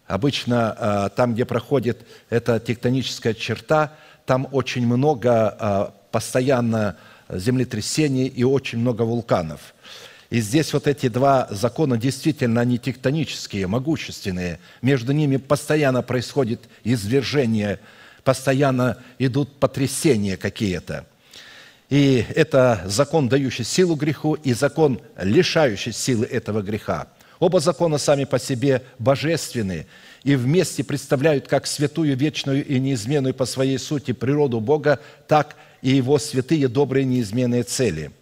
Обычно там, где проходит эта тектоническая черта, там очень много постоянно землетрясений и очень много вулканов – и здесь вот эти два закона действительно, они тектонические, могущественные. Между ними постоянно происходит извержение, постоянно идут потрясения какие-то. И это закон, дающий силу греху, и закон, лишающий силы этого греха. Оба закона сами по себе божественны и вместе представляют как святую, вечную и неизменную по своей сути природу Бога, так и Его святые, добрые, неизменные цели –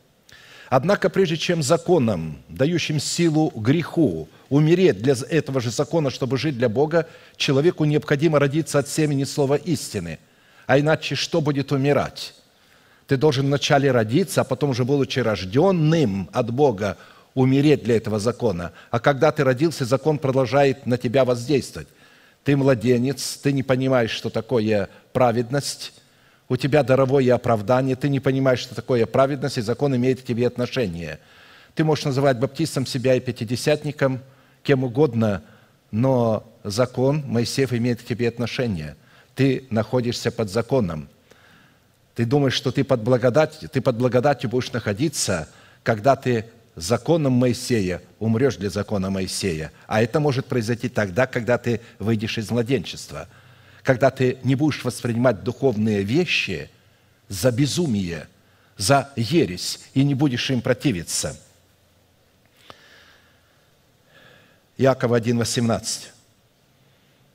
Однако, прежде чем законом, дающим силу греху, умереть для этого же закона, чтобы жить для Бога, человеку необходимо родиться от семени слова истины. А иначе что будет умирать? Ты должен вначале родиться, а потом уже, будучи рожденным от Бога, умереть для этого закона. А когда ты родился, закон продолжает на тебя воздействовать. Ты младенец, ты не понимаешь, что такое праведность, у тебя даровое оправдание, ты не понимаешь, что такое праведность, и закон имеет к тебе отношение. Ты можешь называть баптистом себя и пятидесятником, кем угодно, но закон, Моисеев имеет к тебе отношение. Ты находишься под законом. Ты думаешь, что ты под благодатью, ты под благодатью будешь находиться, когда ты законом Моисея умрешь для закона Моисея. А это может произойти тогда, когда ты выйдешь из младенчества – когда ты не будешь воспринимать духовные вещи за безумие, за ересь, и не будешь им противиться. Иакова 1,18.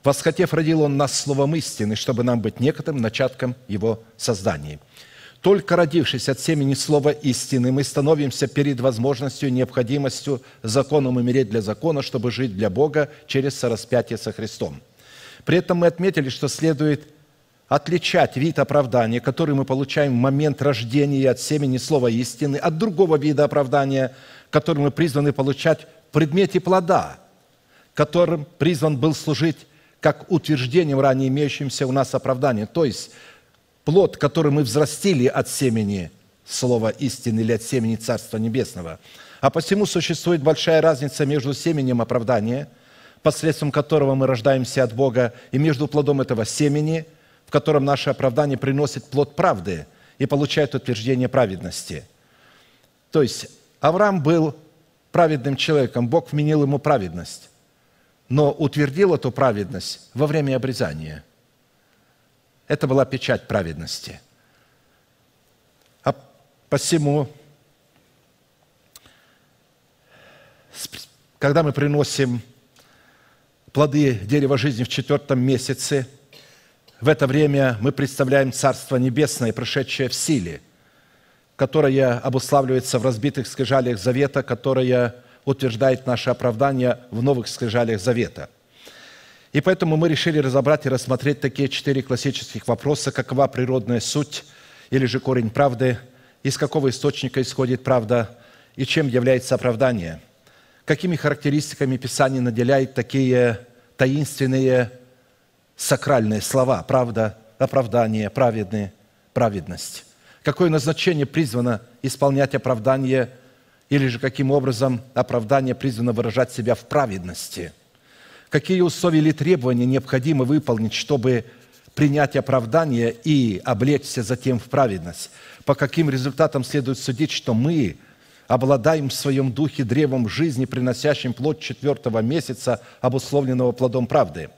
«Восхотев, родил Он нас словом истины, чтобы нам быть некоторым начатком Его создания. Только родившись от семени слова истины, мы становимся перед возможностью, необходимостью законом умереть для закона, чтобы жить для Бога через сораспятие со Христом – при этом мы отметили, что следует отличать вид оправдания, который мы получаем в момент рождения от семени слова истины, от другого вида оправдания, который мы призваны получать в предмете плода, которым призван был служить как утверждением ранее имеющимся у нас оправдания. То есть плод, который мы взрастили от семени слова истины или от семени Царства Небесного. А посему существует большая разница между семенем оправдания, посредством которого мы рождаемся от Бога, и между плодом этого семени, в котором наше оправдание приносит плод правды и получает утверждение праведности. То есть Авраам был праведным человеком, Бог вменил ему праведность, но утвердил эту праведность во время обрезания. Это была печать праведности. А посему когда мы приносим плоды дерева жизни в четвертом месяце, в это время мы представляем Царство Небесное, прошедшее в силе, которое обуславливается в разбитых скрижалях Завета, которое утверждает наше оправдание в новых скрижалях Завета. И поэтому мы решили разобрать и рассмотреть такие четыре классических вопроса, какова природная суть или же корень правды, из какого источника исходит правда и чем является оправдание – какими характеристиками Писание наделяет такие таинственные сакральные слова, правда, оправдание, праведные, праведность. Какое назначение призвано исполнять оправдание, или же каким образом оправдание призвано выражать себя в праведности. Какие условия или требования необходимо выполнить, чтобы принять оправдание и облечься затем в праведность. По каким результатам следует судить, что мы обладаем в своем духе древом жизни, приносящим плод четвертого месяца, обусловленного плодом правды.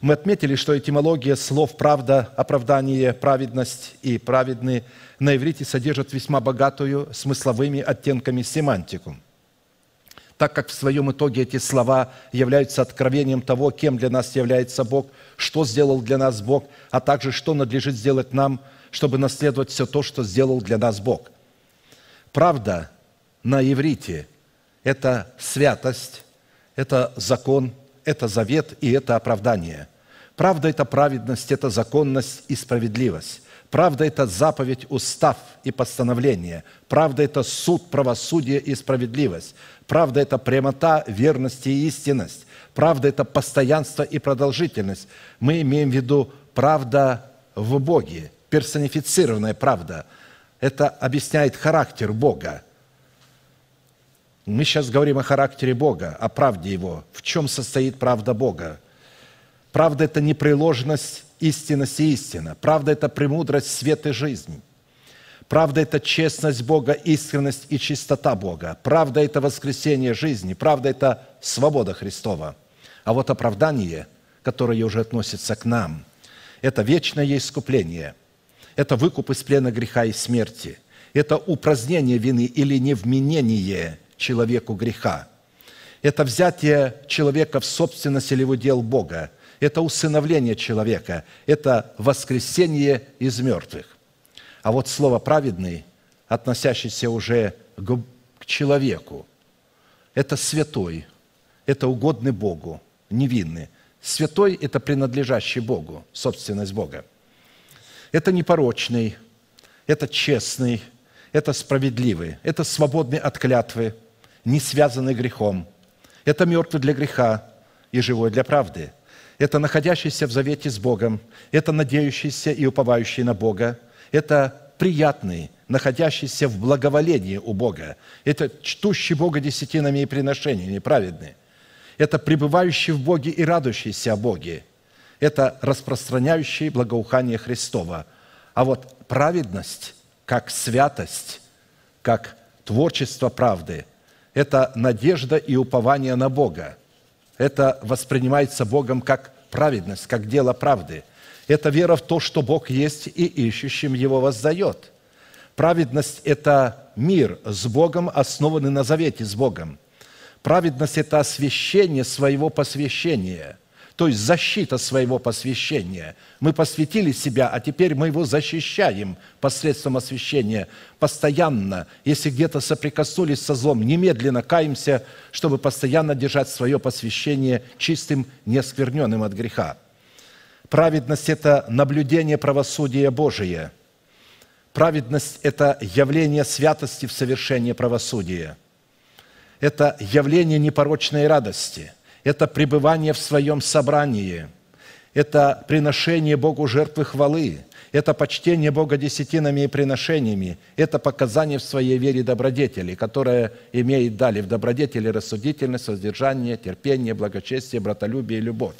Мы отметили, что этимология слов «правда», «оправдание», «праведность» и «праведный» на иврите содержат весьма богатую смысловыми оттенками семантику так как в своем итоге эти слова являются откровением того, кем для нас является Бог, что сделал для нас Бог, а также что надлежит сделать нам, чтобы наследовать все то, что сделал для нас Бог. Правда на иврите – это святость, это закон, это завет и это оправдание. Правда – это праведность, это законность и справедливость. Правда – это заповедь, устав и постановление. Правда – это суд, правосудие и справедливость. Правда – это прямота, верность и истинность. Правда – это постоянство и продолжительность. Мы имеем в виду правда в Боге, персонифицированная правда. Это объясняет характер Бога – мы сейчас говорим о характере Бога, о правде Его. В чем состоит правда Бога? Правда – это непреложность, истинность и истина. Правда – это премудрость, свет и жизнь. Правда – это честность Бога, искренность и чистота Бога. Правда – это воскресение жизни. Правда – это свобода Христова. А вот оправдание, которое уже относится к нам, это вечное искупление. Это выкуп из плена греха и смерти. Это упразднение вины или невменение – человеку греха. Это взятие человека в собственность или в удел Бога. Это усыновление человека. Это воскресение из мертвых. А вот слово «праведный», относящийся уже к человеку, это святой, это угодный Богу, невинный. Святой – это принадлежащий Богу, собственность Бога. Это непорочный, это честный, это справедливый, это свободный от клятвы, не связанный грехом. Это мертвый для греха и живой для правды. Это находящийся в завете с Богом. Это надеющийся и уповающий на Бога. Это приятный, находящийся в благоволении у Бога. Это чтущий Бога десятинами и приношениями, праведный. Это пребывающий в Боге и радующийся о Боге. Это распространяющий благоухание Христова. А вот праведность, как святость, как творчество правды – это надежда и упование на Бога. Это воспринимается Богом как праведность, как дело правды. Это вера в то, что Бог есть и ищущим Его воздает. Праведность – это мир с Богом, основанный на завете с Богом. Праведность – это освящение своего посвящения – то есть защита своего посвящения. Мы посвятили себя, а теперь мы его защищаем посредством освящения постоянно. Если где-то соприкоснулись со злом, немедленно каемся, чтобы постоянно держать свое посвящение чистым, неоскверненным от греха. Праведность – это наблюдение правосудия Божия. Праведность – это явление святости в совершении правосудия. Это явление непорочной радости – это пребывание в своем собрании, это приношение Богу жертвы хвалы, это почтение Бога десятинами и приношениями, это показание в своей вере добродетели, которая имеет далее в добродетели рассудительность, воздержание, терпение, благочестие, братолюбие и любовь.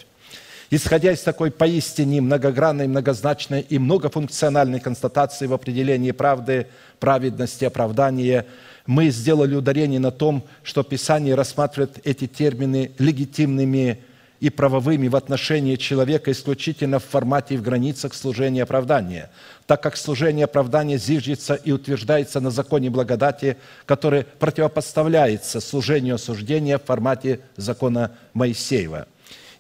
Исходя из такой поистине многогранной, многозначной и многофункциональной констатации в определении правды, праведности, оправдания, мы сделали ударение на том, что Писание рассматривает эти термины легитимными и правовыми в отношении человека исключительно в формате и в границах служения оправдания, так как служение оправдания зиждется и утверждается на законе благодати, который противопоставляется служению осуждения в формате закона Моисеева.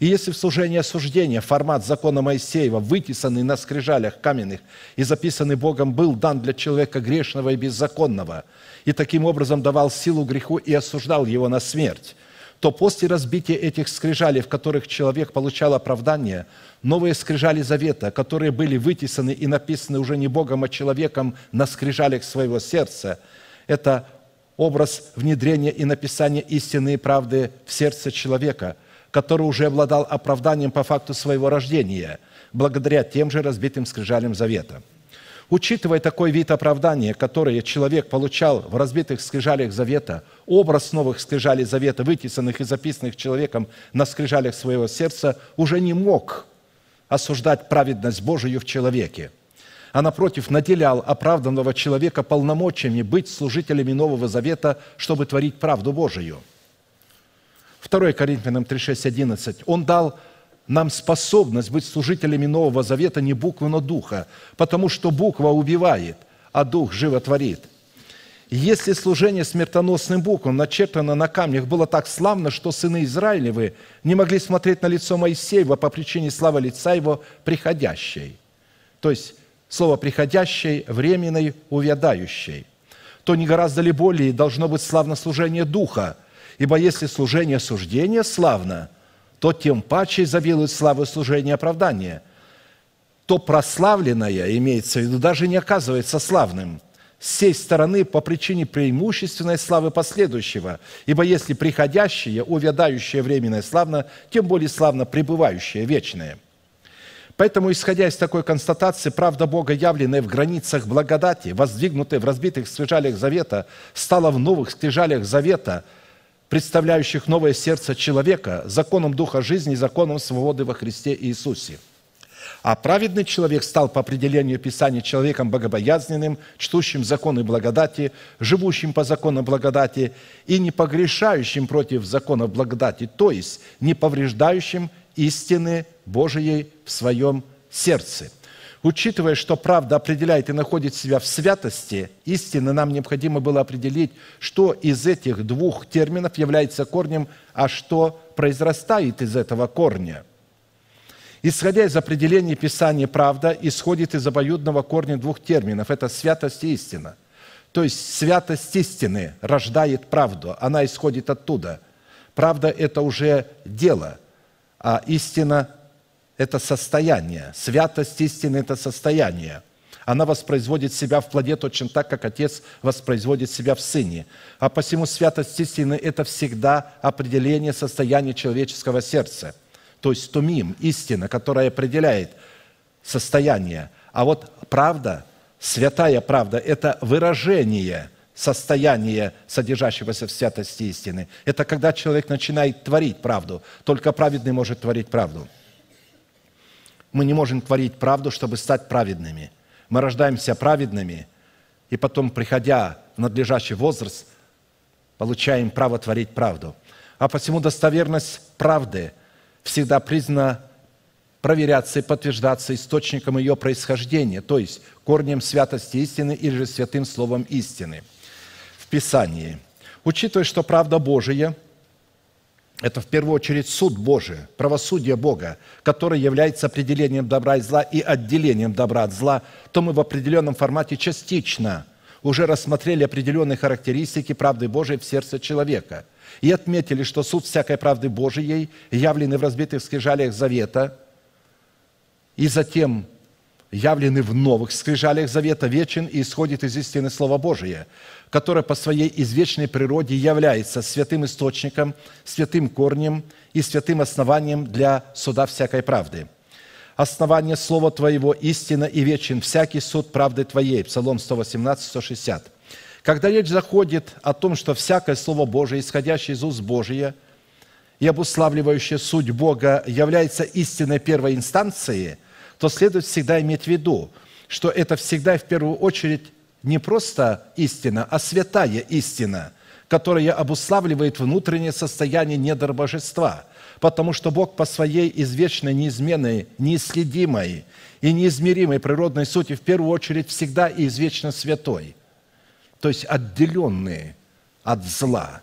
И если в служении осуждения формат закона Моисеева, вытесанный на скрижалях каменных и записанный Богом, был дан для человека грешного и беззаконного, и таким образом давал силу греху и осуждал его на смерть, то после разбития этих скрижалей, в которых человек получал оправдание, новые скрижали завета, которые были вытесаны и написаны уже не Богом, а человеком на скрижалях своего сердца, это образ внедрения и написания истины и правды в сердце человека, который уже обладал оправданием по факту своего рождения, благодаря тем же разбитым скрижалям завета – Учитывая такой вид оправдания, который человек получал в разбитых скрижалях завета, образ новых скрижалей завета, вытесанных и записанных человеком на скрижалях своего сердца, уже не мог осуждать праведность Божию в человеке, а напротив наделял оправданного человека полномочиями быть служителями Нового Завета, чтобы творить правду Божию. 2 Коринфянам 3, 6, 11. Он дал нам способность быть служителями Нового Завета не буквы, но Духа, потому что буква убивает, а Дух животворит. Если служение смертоносным буквам, начертано на камнях, было так славно, что сыны Израилевы не могли смотреть на лицо Моисеева по причине славы лица его приходящей, то есть слово «приходящей» временной, увядающей, то не гораздо ли более должно быть славно служение Духа, ибо если служение суждения славно – то тем паче изобилует славы служения оправдания. То прославленное, имеется в виду, даже не оказывается славным с сей стороны по причине преимущественной славы последующего. Ибо если приходящее, увядающее временное славно, тем более славно пребывающее вечное. Поэтому, исходя из такой констатации, правда Бога, явленная в границах благодати, воздвигнутая в разбитых скрижалях завета, стала в новых скрижалях завета – представляющих новое сердце человека законом Духа жизни и законом свободы во Христе Иисусе. А праведный человек стал по определению Писания человеком богобоязненным, чтущим законы благодати, живущим по законам благодати и не погрешающим против законов благодати, то есть не повреждающим истины Божией в своем сердце – Учитывая, что правда определяет и находит себя в святости, истинно нам необходимо было определить, что из этих двух терминов является корнем, а что произрастает из этого корня. Исходя из определения Писания, правда исходит из обоюдного корня двух терминов – это святость и истина. То есть святость истины рождает правду, она исходит оттуда. Правда – это уже дело, а истина это состояние. Святость истины – это состояние. Она воспроизводит себя в плоде точно так, как Отец воспроизводит себя в Сыне. А посему святость истины – это всегда определение состояния человеческого сердца. То есть тумим, истина, которая определяет состояние. А вот правда, святая правда – это выражение состояния, содержащегося в святости истины. Это когда человек начинает творить правду. Только праведный может творить правду – мы не можем творить правду, чтобы стать праведными. Мы рождаемся праведными, и потом, приходя в надлежащий возраст, получаем право творить правду. А посему достоверность правды всегда признана проверяться и подтверждаться источником ее происхождения, то есть корнем святости истины или же святым словом истины в Писании. Учитывая, что правда Божия – это в первую очередь суд Божий, правосудие Бога, который является определением добра и зла и отделением добра от зла, то мы в определенном формате частично уже рассмотрели определенные характеристики правды Божией в сердце человека и отметили, что суд всякой правды Божией, явленный в разбитых скрижалях завета, и затем явлены в новых скрижалях завета, вечен и исходит из истины Слова Божия, которое по своей извечной природе является святым источником, святым корнем и святым основанием для суда всякой правды. основание Слова Твоего истина и вечен всякий суд правды Твоей». Псалом 118, 160. Когда речь заходит о том, что всякое Слово Божие, исходящее из уст Божия и обуславливающее суть Бога, является истиной первой инстанции, то следует всегда иметь в виду, что это всегда в первую очередь не просто истина, а святая истина, которая обуславливает внутреннее состояние недр божества, потому что Бог по своей извечной, неизменной, неисследимой и неизмеримой природной сути в первую очередь всегда и извечно святой, то есть отделенный от зла.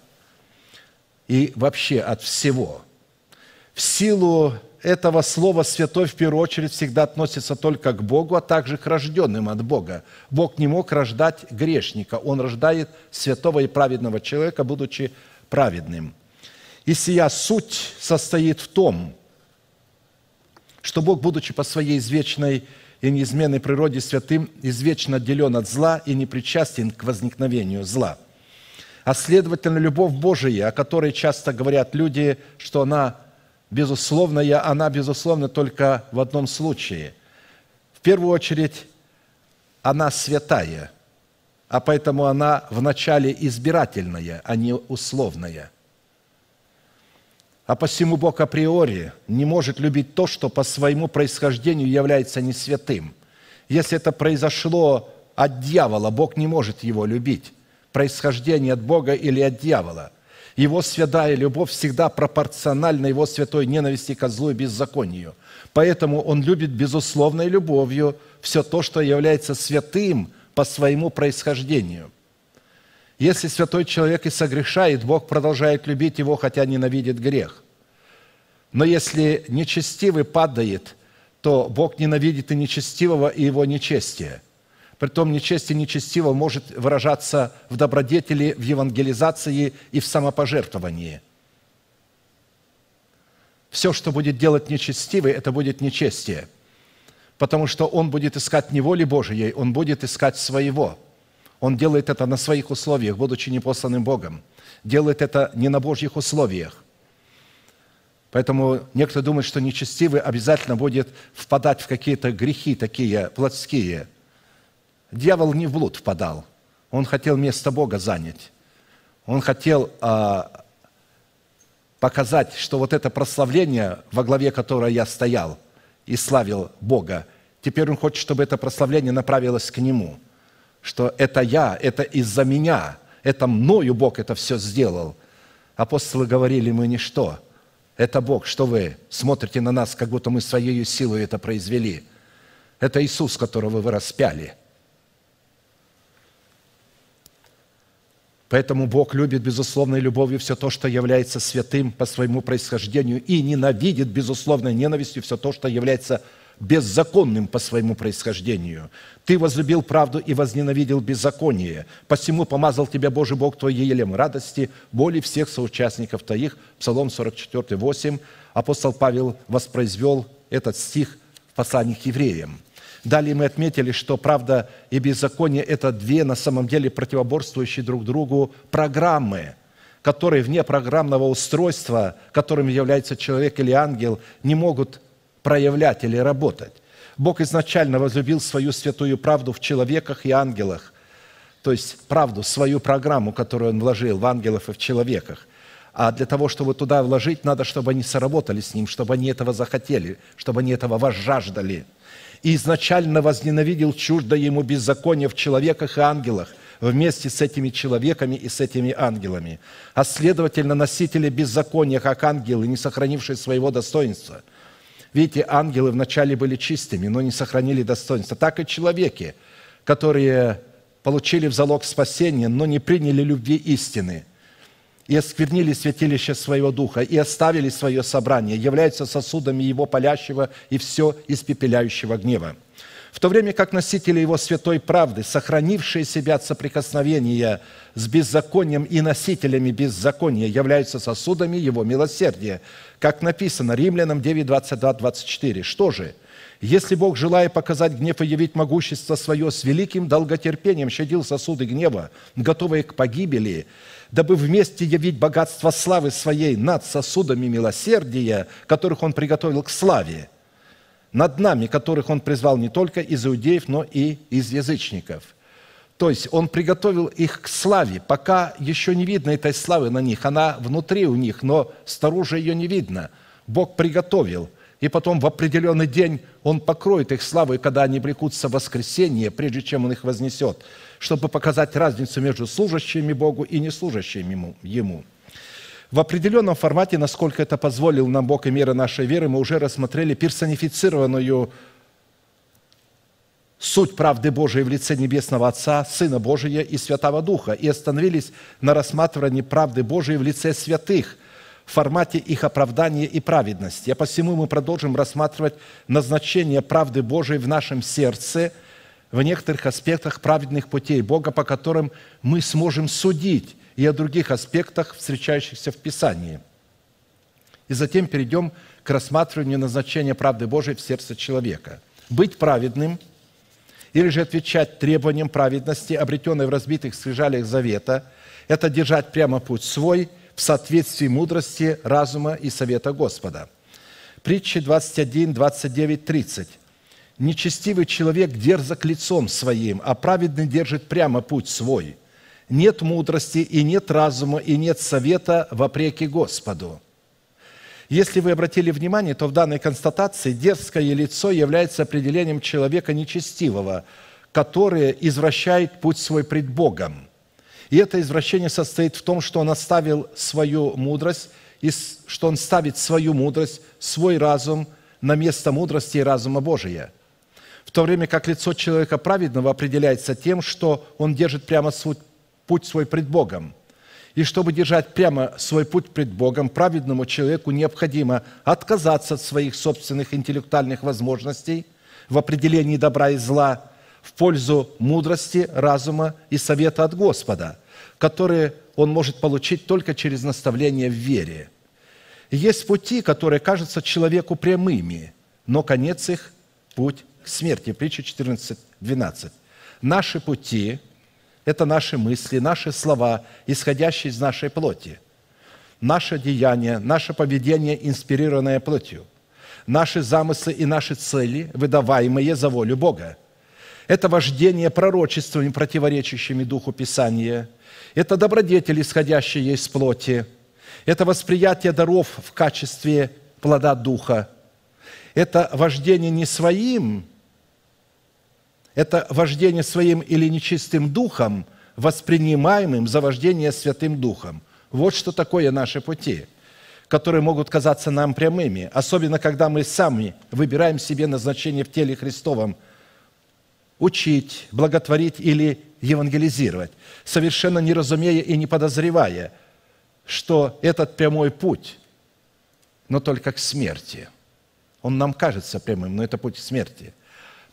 И вообще от всего. В силу этого слова «святой» в первую очередь всегда относится только к Богу, а также к рожденным от Бога. Бог не мог рождать грешника, Он рождает святого и праведного человека, будучи праведным. И сия суть состоит в том, что Бог, будучи по своей извечной и неизменной природе святым, извечно отделен от зла и не причастен к возникновению зла. А следовательно, любовь Божия, о которой часто говорят люди, что она безусловная, она безусловна только в одном случае. В первую очередь, она святая, а поэтому она вначале избирательная, а не условная. А посему Бог априори не может любить то, что по своему происхождению является не святым. Если это произошло от дьявола, Бог не может его любить. Происхождение от Бога или от дьявола – его святая любовь всегда пропорциональна его святой ненависти к злу и беззаконию. Поэтому он любит безусловной любовью все то, что является святым по своему происхождению. Если святой человек и согрешает, Бог продолжает любить его, хотя ненавидит грех. Но если нечестивый падает, то Бог ненавидит и нечестивого, и его нечестие – Притом нечестие нечестиво может выражаться в добродетели, в евангелизации и в самопожертвовании. Все, что будет делать нечестивый, это будет нечестие. Потому что он будет искать не воли Божией, он будет искать своего. Он делает это на своих условиях, будучи непосланным Богом. Делает это не на Божьих условиях. Поэтому некоторые думают, что нечестивый обязательно будет впадать в какие-то грехи такие плотские – Дьявол не в блуд впадал. Он хотел место Бога занять. Он хотел а, показать, что вот это прославление, во главе которого я стоял и славил Бога, теперь он хочет, чтобы это прославление направилось к Нему. Что это я, это из-за меня, это мною Бог это все сделал. Апостолы говорили, мы ничто. Это Бог, что вы смотрите на нас, как будто мы своей силой это произвели. Это Иисус, которого вы распяли – Поэтому Бог любит безусловной любовью все то, что является святым по своему происхождению, и ненавидит безусловной ненавистью все то, что является беззаконным по своему происхождению. Ты возлюбил правду и возненавидел беззаконие. Посему помазал тебя Божий Бог твой елем радости, боли всех соучастников твоих. Псалом 44, 8. Апостол Павел воспроизвел этот стих в послании к евреям – Далее мы отметили, что правда и беззаконие – это две на самом деле противоборствующие друг другу программы, которые вне программного устройства, которым является человек или ангел, не могут проявлять или работать. Бог изначально возлюбил свою святую правду в человеках и ангелах, то есть правду, свою программу, которую Он вложил в ангелов и в человеках. А для того, чтобы туда вложить, надо, чтобы они соработали с Ним, чтобы они этого захотели, чтобы они этого возжаждали – и изначально возненавидел чуждо ему беззаконие в человеках и ангелах, вместе с этими человеками и с этими ангелами. А следовательно, носители беззакония, как ангелы, не сохранившие своего достоинства. Видите, ангелы вначале были чистыми, но не сохранили достоинства. Так и человеки, которые получили в залог спасения, но не приняли любви истины – и осквернили святилище своего духа, и оставили свое собрание, являются сосудами его палящего и все испепеляющего гнева. В то время как носители его святой правды, сохранившие себя от соприкосновения с беззаконием и носителями беззакония, являются сосудами его милосердия, как написано Римлянам 9, 22, 24. Что же? Если Бог, желая показать гнев и явить могущество свое, с великим долготерпением щадил сосуды гнева, готовые к погибели, дабы вместе явить богатство славы своей над сосудами милосердия, которых Он приготовил к славе. над нами, которых Он призвал не только из иудеев, но и из язычников». То есть Он приготовил их к славе, пока еще не видно этой славы на них. Она внутри у них, но снаружи ее не видно. Бог приготовил. И потом в определенный день Он покроет их славой, когда они влекутся в воскресенье, прежде чем Он их вознесет, чтобы показать разницу между служащими Богу и неслужащими Ему. В определенном формате, насколько это позволил нам Бог и мера нашей веры, мы уже рассмотрели персонифицированную суть правды Божией в лице Небесного Отца, Сына Божия и Святого Духа, и остановились на рассматривании правды Божией в лице святых в формате их оправдания и праведности. А посему мы продолжим рассматривать назначение правды Божией в нашем сердце в некоторых аспектах праведных путей Бога, по которым мы сможем судить и о других аспектах, встречающихся в Писании. И затем перейдем к рассматриванию назначения правды Божией в сердце человека. Быть праведным – или же отвечать требованиям праведности, обретенной в разбитых скрижалях завета, это держать прямо путь свой в соответствии мудрости, разума и совета Господа. Притчи 21, 29, 30. «Нечестивый человек дерзок лицом своим, а праведный держит прямо путь свой. Нет мудрости, и нет разума, и нет совета вопреки Господу». Если вы обратили внимание, то в данной констатации дерзкое лицо является определением человека нечестивого, который извращает путь свой пред Богом. И это извращение состоит в том, что он оставил свою мудрость, и что он ставит свою мудрость, свой разум на место мудрости и разума Божия. В то время как лицо человека праведного определяется тем, что он держит прямо свой, путь свой пред Богом – и чтобы держать прямо свой путь пред Богом, праведному человеку необходимо отказаться от своих собственных интеллектуальных возможностей в определении добра и зла в пользу мудрости, разума и совета от Господа, которые он может получить только через наставление в вере. есть пути, которые кажутся человеку прямыми, но конец их – путь к смерти. Притча 14, 12. Наши пути – это наши мысли, наши слова, исходящие из нашей плоти. Наше деяние, наше поведение, инспирированное плотью. Наши замыслы и наши цели, выдаваемые за волю Бога. Это вождение пророчествами, противоречащими Духу Писания. Это добродетель, исходящие из плоти. Это восприятие даров в качестве плода Духа. Это вождение не своим это вождение своим или нечистым духом, воспринимаемым за вождение Святым Духом. Вот что такое наши пути, которые могут казаться нам прямыми, особенно когда мы сами выбираем себе назначение в теле Христовом учить, благотворить или евангелизировать, совершенно не разумея и не подозревая, что этот прямой путь, но только к смерти. Он нам кажется прямым, но это путь к смерти –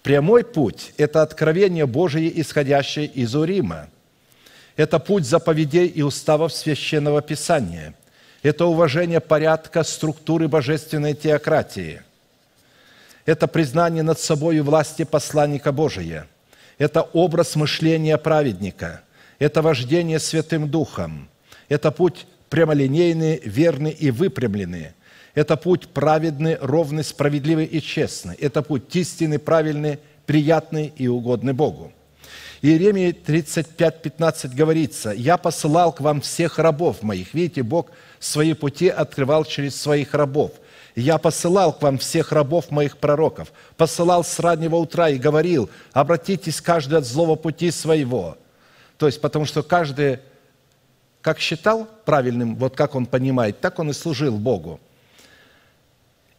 Прямой путь – это откровение Божие, исходящее из Урима. Это путь заповедей и уставов Священного Писания. Это уважение порядка, структуры божественной теократии. Это признание над собой власти посланника Божия. Это образ мышления праведника. Это вождение Святым Духом. Это путь прямолинейный, верный и выпрямленный – это путь праведный, ровный, справедливый и честный. Это путь истинный, правильный, приятный и угодный Богу. Иеремии 35, 15 говорится, «Я посылал к вам всех рабов моих». Видите, Бог свои пути открывал через своих рабов. «Я посылал к вам всех рабов моих пророков, посылал с раннего утра и говорил, обратитесь каждый от злого пути своего». То есть, потому что каждый, как считал правильным, вот как он понимает, так он и служил Богу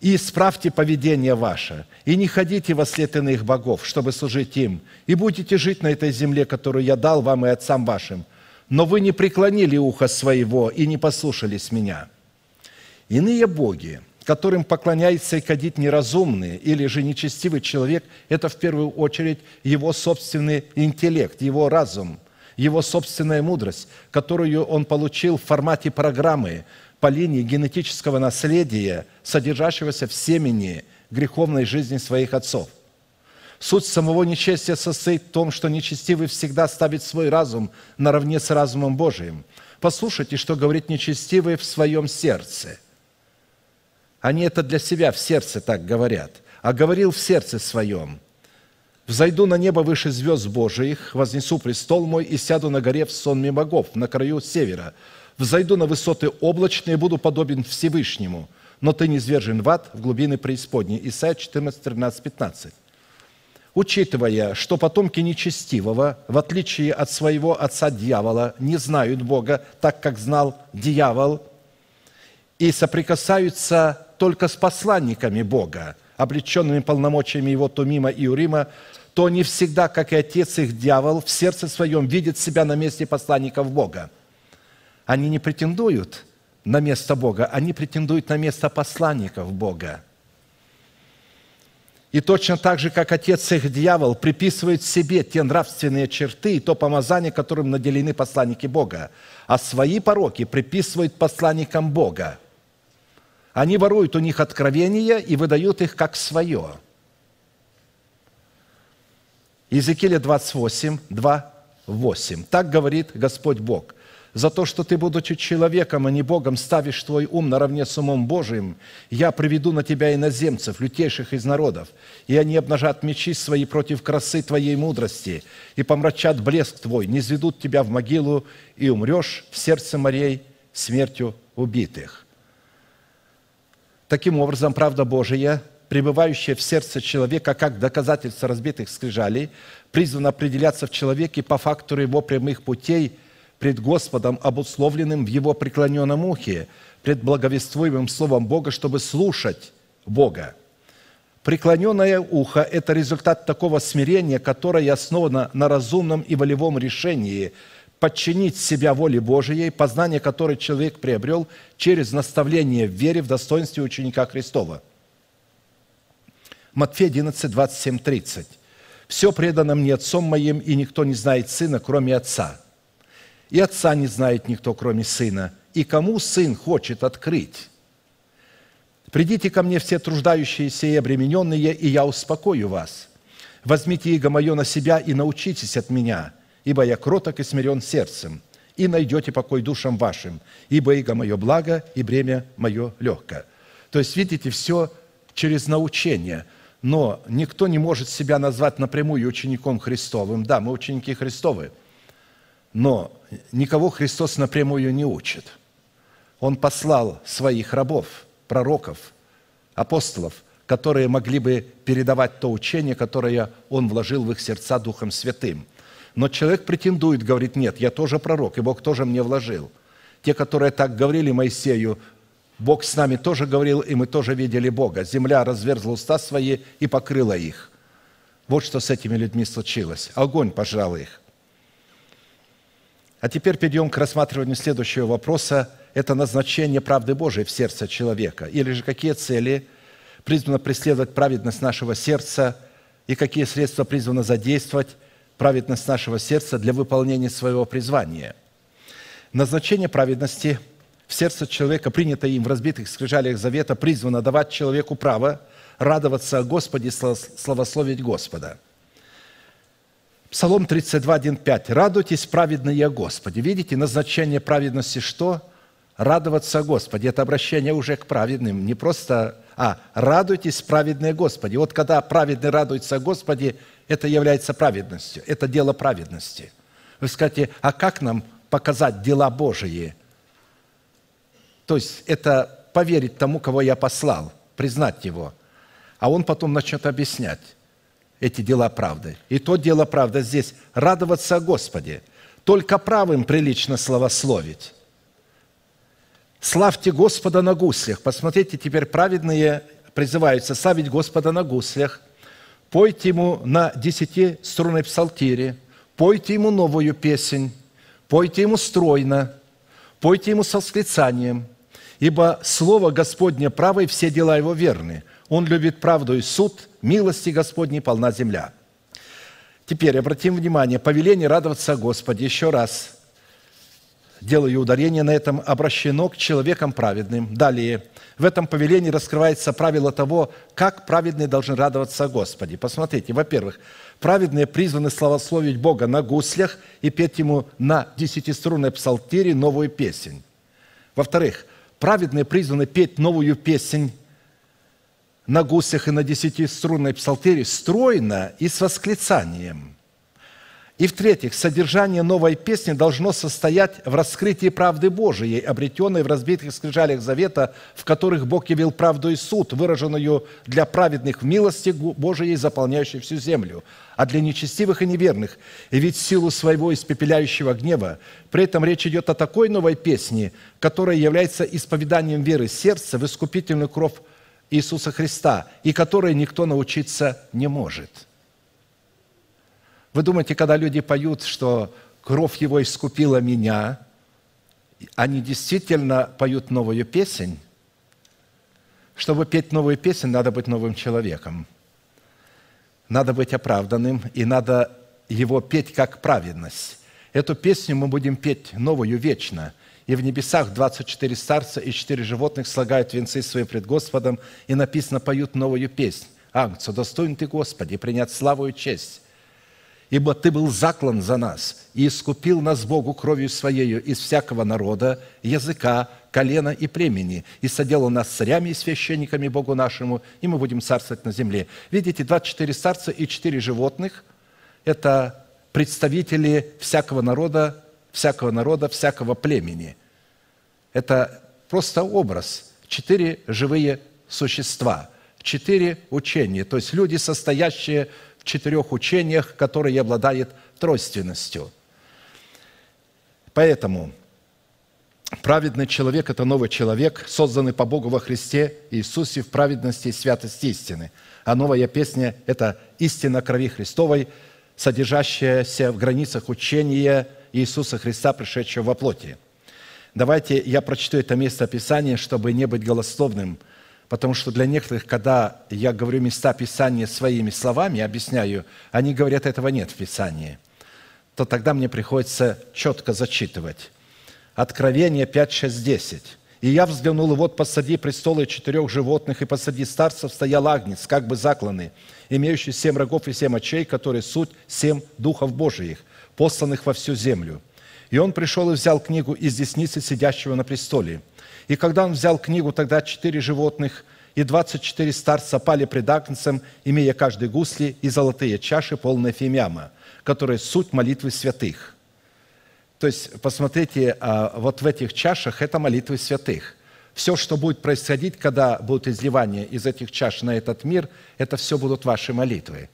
и исправьте поведение ваше, и не ходите во след иных богов, чтобы служить им, и будете жить на этой земле, которую я дал вам и отцам вашим. Но вы не преклонили ухо своего и не послушались меня. Иные боги, которым поклоняется и кадит неразумный или же нечестивый человек, это в первую очередь его собственный интеллект, его разум, его собственная мудрость, которую он получил в формате программы, по линии генетического наследия, содержащегося в семени греховной жизни своих отцов. Суть самого нечестия состоит в том, что нечестивый всегда ставит свой разум наравне с разумом Божиим. Послушайте, что говорит нечестивый в своем сердце. Они это для себя в сердце так говорят. а говорил в сердце своем, «Взойду на небо выше звезд Божиих, вознесу престол мой и сяду на горе в сонме богов, на краю севера. Взойду на высоты облачные, буду подобен Всевышнему, но ты не низвержен в ад, в глубины преисподней». Исайя 14, 13, 15 учитывая, что потомки нечестивого, в отличие от своего отца дьявола, не знают Бога, так как знал дьявол, и соприкасаются только с посланниками Бога, облеченными полномочиями его Тумима и Урима, то не всегда, как и отец их дьявол, в сердце своем видят себя на месте посланников Бога. Они не претендуют на место Бога, они претендуют на место посланников Бога – и точно так же, как отец их дьявол приписывает себе те нравственные черты и то помазание, которым наделены посланники Бога, а свои пороки приписывают посланникам Бога. Они воруют у них откровения и выдают их как свое. Иезекииля 28, 2, 8. Так говорит Господь Бог за то, что ты, будучи человеком, а не Богом, ставишь твой ум наравне с умом Божиим, я приведу на тебя иноземцев, лютейших из народов, и они обнажат мечи свои против красы твоей мудрости, и помрачат блеск твой, не изведут тебя в могилу, и умрешь в сердце морей смертью убитых». Таким образом, правда Божия, пребывающая в сердце человека как доказательство разбитых скрижалей, призвана определяться в человеке по фактору его прямых путей – пред Господом, обусловленным в Его преклоненном ухе, пред благовествуемым Словом Бога, чтобы слушать Бога. Преклоненное ухо – это результат такого смирения, которое основано на разумном и волевом решении подчинить себя воле Божией, познание которой человек приобрел через наставление в вере в достоинстве ученика Христова. Матфея 11, 27, 30. «Все предано мне Отцом моим, и никто не знает Сына, кроме Отца, и Отца не знает никто, кроме Сына, и кому Сын хочет открыть. Придите ко мне все труждающиеся и обремененные, и я успокою вас. Возьмите иго мое на себя и научитесь от меня, ибо я кроток и смирен сердцем, и найдете покой душам вашим, ибо иго мое благо, и бремя мое легкое». То есть, видите, все через научение – но никто не может себя назвать напрямую учеником Христовым. Да, мы ученики Христовы, но никого Христос напрямую не учит. Он послал своих рабов, пророков, апостолов, которые могли бы передавать то учение, которое Он вложил в их сердца Духом Святым. Но человек претендует, говорит, нет, я тоже пророк, и Бог тоже мне вложил. Те, которые так говорили Моисею, Бог с нами тоже говорил, и мы тоже видели Бога. Земля разверзла уста свои и покрыла их. Вот что с этими людьми случилось. Огонь пожрал их. А теперь перейдем к рассматриванию следующего вопроса. Это назначение правды Божией в сердце человека. Или же какие цели призвано преследовать праведность нашего сердца и какие средства призвано задействовать праведность нашего сердца для выполнения своего призвания. Назначение праведности в сердце человека, принятое им в разбитых скрижалях завета, призвано давать человеку право радоваться о Господе, славословить Господа – Псалом 32, 1, 5. «Радуйтесь, праведные Господи». Видите, назначение праведности что? Радоваться Господи. Это обращение уже к праведным. Не просто, а радуйтесь, праведные Господи. Вот когда праведный радуется Господи, это является праведностью. Это дело праведности. Вы скажете, а как нам показать дела Божии? То есть это поверить тому, кого я послал, признать Его. А он потом начнет объяснять эти дела правды. И то дело правда здесь – радоваться Господе. Только правым прилично словословить. Славьте Господа на гуслях. Посмотрите, теперь праведные призываются славить Господа на гуслях. Пойте Ему на десяти струнной псалтире. Пойте Ему новую песнь. Пойте Ему стройно. Пойте Ему с восклицанием. Ибо Слово Господне право и все дела Его верны. Он любит правду и суд, милости Господней полна земля. Теперь обратим внимание, повеление радоваться Господе. Еще раз делаю ударение на этом, обращено к человекам праведным. Далее, в этом повелении раскрывается правило того, как праведные должны радоваться Господе. Посмотрите, во-первых, праведные призваны славословить Бога на гуслях и петь Ему на десятиструнной псалтире новую песнь. Во-вторых, праведные призваны петь новую песнь на гусях и на десятиструнной псалтире стройно и с восклицанием. И в-третьих, содержание новой песни должно состоять в раскрытии правды Божией, обретенной в разбитых скрижалях завета, в которых Бог явил правду и суд, выраженную для праведных в милости Божией, заполняющей всю землю, а для нечестивых и неверных, и ведь силу своего испепеляющего гнева. При этом речь идет о такой новой песне, которая является исповеданием веры сердца в искупительную кровь Иисуса Христа, и которой никто научиться не может – вы думаете, когда люди поют, что кровь Его искупила меня, они действительно поют новую песнь? Чтобы петь новую песнь, надо быть новым человеком. Надо быть оправданным, и надо его петь как праведность. Эту песню мы будем петь новую вечно. И в небесах 24 старца и 4 животных слагают венцы свои пред Господом, и написано, поют новую песнь. Ангцу, достоин ты, Господи, принять славу и честь ибо Ты был заклан за нас и искупил нас Богу кровью Своею из всякого народа, языка, колена и племени, и соделал нас царями и священниками Богу нашему, и мы будем царствовать на земле». Видите, 24 старца и 4 животных – это представители всякого народа, всякого народа, всякого племени. Это просто образ. Четыре живые существа, четыре учения, то есть люди, состоящие в четырех учениях, которые обладают тройственностью. Поэтому праведный человек – это новый человек, созданный по Богу во Христе Иисусе в праведности и святости истины. А новая песня – это истина крови Христовой, содержащаяся в границах учения Иисуса Христа, пришедшего во плоти. Давайте я прочту это место Писания, чтобы не быть голословным – Потому что для некоторых, когда я говорю места Писания своими словами, объясняю, они говорят, этого нет в Писании, то тогда мне приходится четко зачитывать. Откровение 5, 6, 10. «И я взглянул, и вот посади престола четырех животных, и посади старцев стоял агнец, как бы закланный, имеющий семь рогов и семь очей, которые суть семь духов Божиих, посланных во всю землю. И он пришел и взял книгу из десницы сидящего на престоле. И когда он взял книгу, тогда четыре животных и двадцать четыре старца пали пред Агнцем, имея каждый гусли и золотые чаши, полные фимиама, которые суть молитвы святых. То есть, посмотрите, а, вот в этих чашах это молитвы святых. Все, что будет происходить, когда будет изливание из этих чаш на этот мир, это все будут ваши молитвы.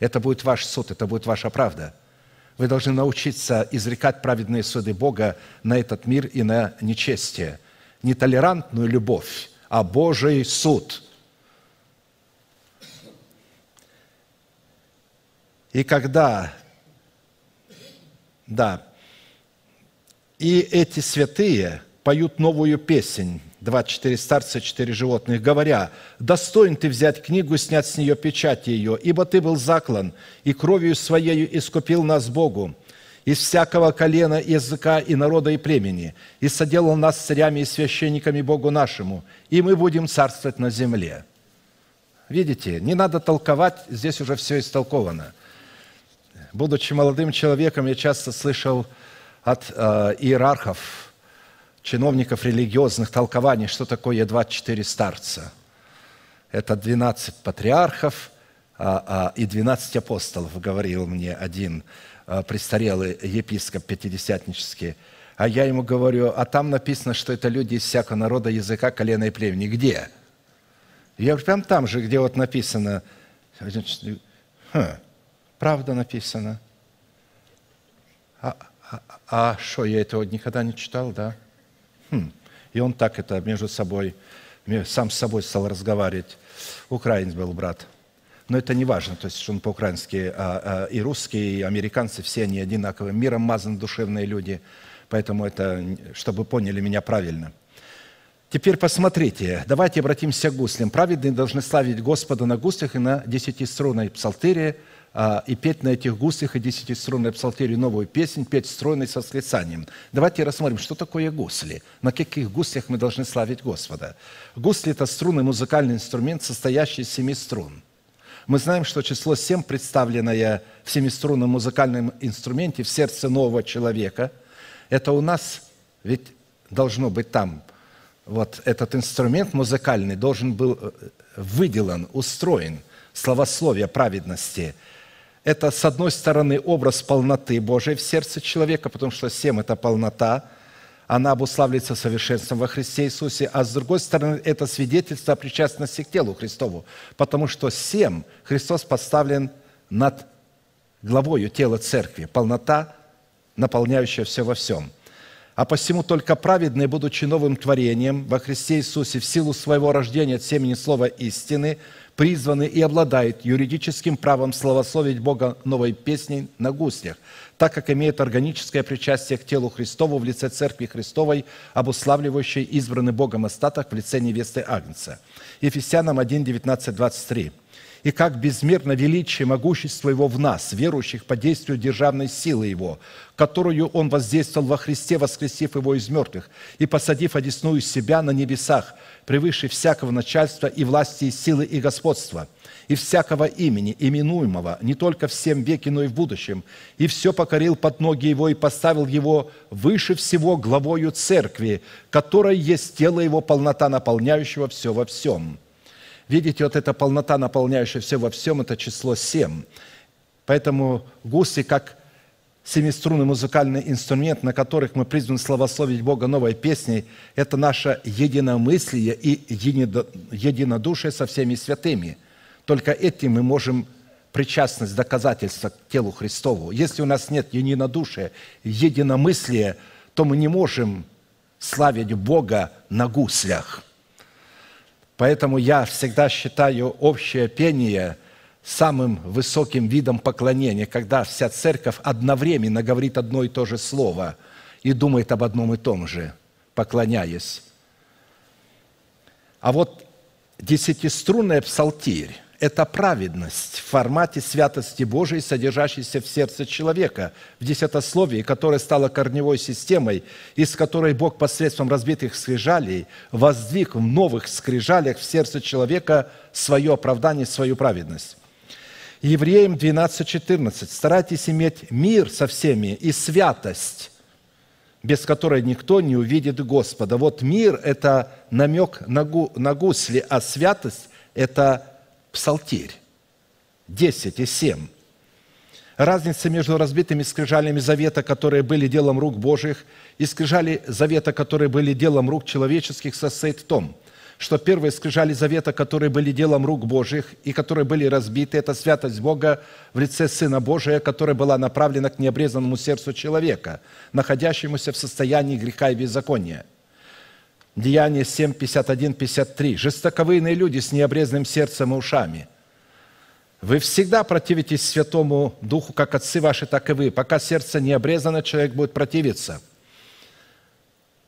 Это будет ваш суд, это будет ваша правда. Вы должны научиться изрекать праведные суды Бога на этот мир и на нечестие – не толерантную любовь, а Божий суд. И когда, да, и эти святые поют новую песнь, 24 старца, 4 животных, говоря, «Достоин ты взять книгу снять с нее печать ее, ибо ты был заклан, и кровью своею искупил нас Богу, из всякого колена, языка и народа и племени, и соделал нас царями и священниками Богу нашему, и мы будем царствовать на земле». Видите, не надо толковать, здесь уже все истолковано. Будучи молодым человеком, я часто слышал от э, иерархов, чиновников религиозных толкований, что такое 24 старца. Это 12 патриархов а, а, и 12 апостолов, говорил мне один Э, престарелый епископ пятидесятнический, а я ему говорю, а там написано, что это люди из всякого народа, языка, колена и племени. Где? Я говорю, прям там же, где вот написано, хм, правда написано. А, а, а что, я этого никогда не читал, да? Хм. И он так это между собой, сам с собой стал разговаривать. Украинец был брат – но это не важно, то есть он по-украински, а, а, и русские, и американцы, все они одинаковые, миром мазаны душевные люди, поэтому это, чтобы поняли меня правильно. Теперь посмотрите, давайте обратимся к гуслям. Праведные должны славить Господа на гуслях и на десятиструнной псалтире, и петь на этих гуслях и десятиструнной псалтире новую песнь, петь стройной со восклицанием. Давайте рассмотрим, что такое гусли, на каких гуслях мы должны славить Господа. Гусли – это струнный музыкальный инструмент, состоящий из семи струн – мы знаем, что число 7, представленное в семиструнном музыкальном инструменте в сердце нового человека, это у нас ведь должно быть там. Вот этот инструмент музыкальный должен был э, выделан, устроен, словословие праведности – это, с одной стороны, образ полноты Божией в сердце человека, потому что семь – это полнота, она обуславливается совершенством во Христе Иисусе, а с другой стороны, это свидетельство о причастности к телу Христову, потому что семь Христос поставлен над главою тела церкви, полнота, наполняющая все во всем. А посему только праведные, будучи новым творением во Христе Иисусе в силу своего рождения от семени слова истины, призваны и обладают юридическим правом славословить Бога новой песней на гуслях, так как имеют органическое причастие к телу Христову в лице Церкви Христовой, обуславливающей избранный Богом остаток в лице невесты Агнца. Ефесянам 1, 19, 23 и как безмерно величие могущество Его в нас, верующих по действию державной силы Его, которую Он воздействовал во Христе, воскресив Его из мертвых и посадив одесную себя на небесах, превыше всякого начальства и власти, и силы, и господства, и всякого имени, именуемого не только в всем веке, но и в будущем, и все покорил под ноги Его и поставил Его выше всего главою Церкви, которая есть тело Его, полнота наполняющего все во всем». Видите, вот эта полнота, наполняющая все во всем, это число семь. Поэтому гусли, как семиструнный музыкальный инструмент, на которых мы призваны славословить Бога новой песней, это наше единомыслие и единодушие со всеми святыми. Только этим мы можем причастность, доказательства к телу Христову. Если у нас нет единодушия, единомыслия, то мы не можем славить Бога на гуслях – Поэтому я всегда считаю общее пение самым высоким видом поклонения, когда вся церковь одновременно говорит одно и то же слово и думает об одном и том же, поклоняясь. А вот десятиструнная псалтирь это праведность в формате святости Божией, содержащейся в сердце человека, в десятословии, которое стало корневой системой, из которой Бог посредством разбитых скрижалей воздвиг в новых скрижалях в сердце человека свое оправдание, свою праведность. Евреям 12:14. «Старайтесь иметь мир со всеми и святость, без которой никто не увидит Господа». Вот мир – это намек на, гусли, а святость – это псалтирь. 10 и 7. Разница между разбитыми скрижалями завета, которые были делом рук Божьих, и скрижали завета, которые были делом рук человеческих, состоит в том, что первые скрижали завета, которые были делом рук Божьих и которые были разбиты, это святость Бога в лице Сына Божия, которая была направлена к необрезанному сердцу человека, находящемуся в состоянии греха и беззакония – Деяние 7, 51, 53. «Жестоковыйные люди с необрезанным сердцем и ушами. Вы всегда противитесь Святому Духу, как отцы ваши, так и вы. Пока сердце не обрезано, человек будет противиться.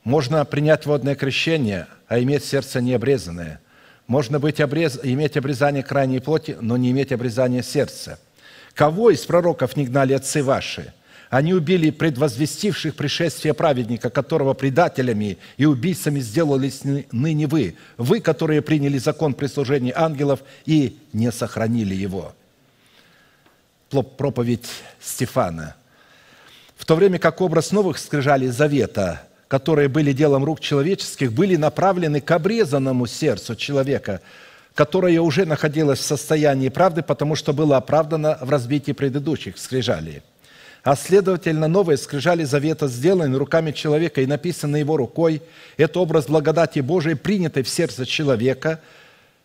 Можно принять водное крещение, а иметь сердце необрезанное. Можно быть обрез... иметь обрезание крайней плоти, но не иметь обрезания сердца. Кого из пророков не гнали отцы ваши – они убили предвозвестивших пришествие праведника, которого предателями и убийцами сделались ныне вы, вы, которые приняли закон прислужения ангелов и не сохранили его. Проповедь Стефана. В то время как образ новых скрижалей завета, которые были делом рук человеческих, были направлены к обрезанному сердцу человека, которое уже находилось в состоянии правды, потому что было оправдано в разбитии предыдущих скрижалей – а следовательно, новые скрижали завета сделаны руками человека и написаны его рукой. Это образ благодати Божией, принятой в сердце человека,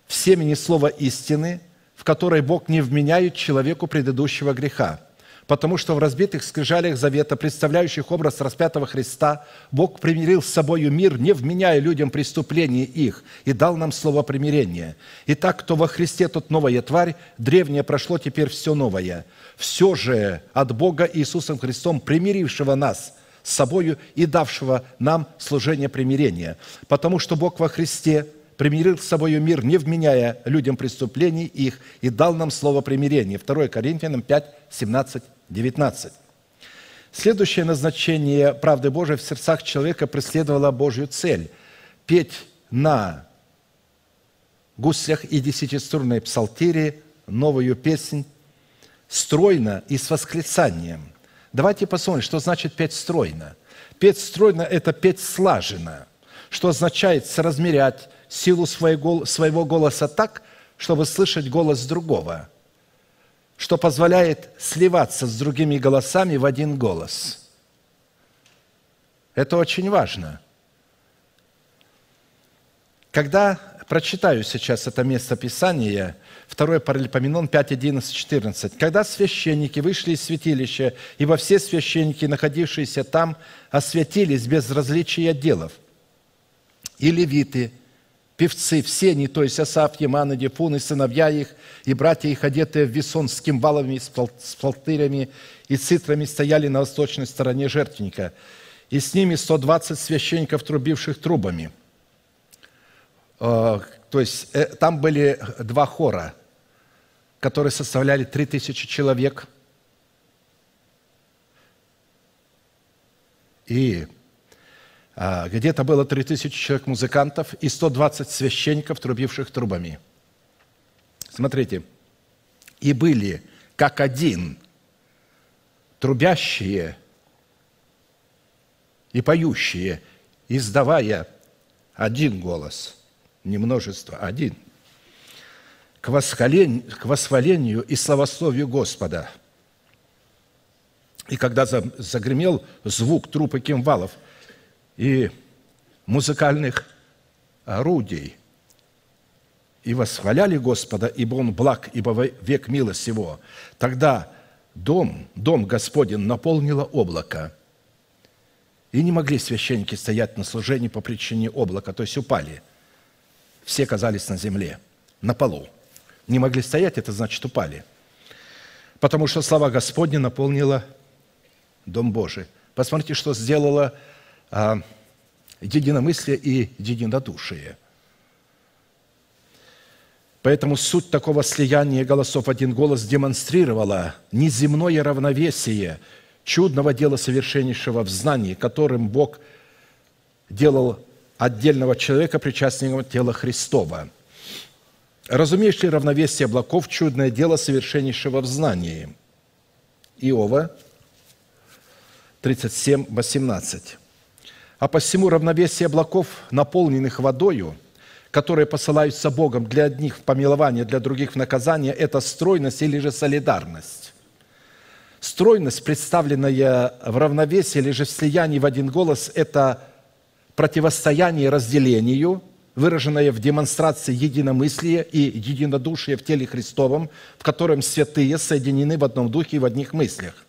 в семени слова истины, в которой Бог не вменяет человеку предыдущего греха. Потому что в разбитых скрижалях завета, представляющих образ распятого Христа, Бог примирил с собою мир, не вменяя людям преступления их, и дал нам слово примирения. Итак, кто во Христе, тот новая тварь, древнее прошло, теперь все новое – все же от Бога Иисусом Христом, примирившего нас с собою и давшего нам служение примирения. Потому что Бог во Христе примирил с собою мир, не вменяя людям преступлений их, и дал нам слово примирения. 2 Коринфянам 5, 17, 19. Следующее назначение правды Божией в сердцах человека преследовало Божью цель – петь на гуслях и десятиструнной псалтире новую песнь стройно и с восклицанием. Давайте посмотрим, что значит петь стройно. Петь стройно – это петь слаженно, что означает соразмерять силу своего голоса так, чтобы слышать голос другого, что позволяет сливаться с другими голосами в один голос. Это очень важно. Когда прочитаю сейчас это место Писания, 2 Паралипоменон 5, 11, 14. «Когда священники вышли из святилища, ибо все священники, находившиеся там, освятились без различия делов, и левиты, певцы, все они, то есть Асаф, Еман и Дефун, и сыновья их, и братья их, одетые в весон с кимвалами, с палтырями и цитрами, стояли на восточной стороне жертвенника, и с ними 120 священников, трубивших трубами». Э, то есть э, там были два хора, которые составляли 3000 человек. И где-то было 3000 человек музыкантов и 120 священников, трубивших трубами. Смотрите, и были как один трубящие и поющие, издавая один голос, не множество, а один, к восхвалению, к восхвалению и славословию Господа. И когда загремел звук трупа кимвалов – и музыкальных орудий, и восхваляли Господа, ибо Он благ, ибо век милость Его. Тогда дом, дом Господень наполнило облако, и не могли священники стоять на служении по причине облака, то есть упали. Все оказались на земле, на полу. Не могли стоять, это значит упали. Потому что слава Господня наполнила Дом Божий. Посмотрите, что сделала единомыслие и единодушие. Поэтому суть такого слияния голосов один голос демонстрировала неземное равновесие чудного дела совершеннейшего в знании, которым Бог делал отдельного человека причастником тела Христова. Разумеешь ли равновесие облаков чудное дело совершеннейшего в знании? Иова 37, 18. А посему равновесие облаков, наполненных водою, которые посылаются Богом для одних в помилование, для других в наказание, это стройность или же солидарность. Стройность, представленная в равновесии или же в слиянии в один голос, это противостояние разделению, выраженное в демонстрации единомыслия и единодушия в теле Христовом, в котором святые соединены в одном духе и в одних мыслях.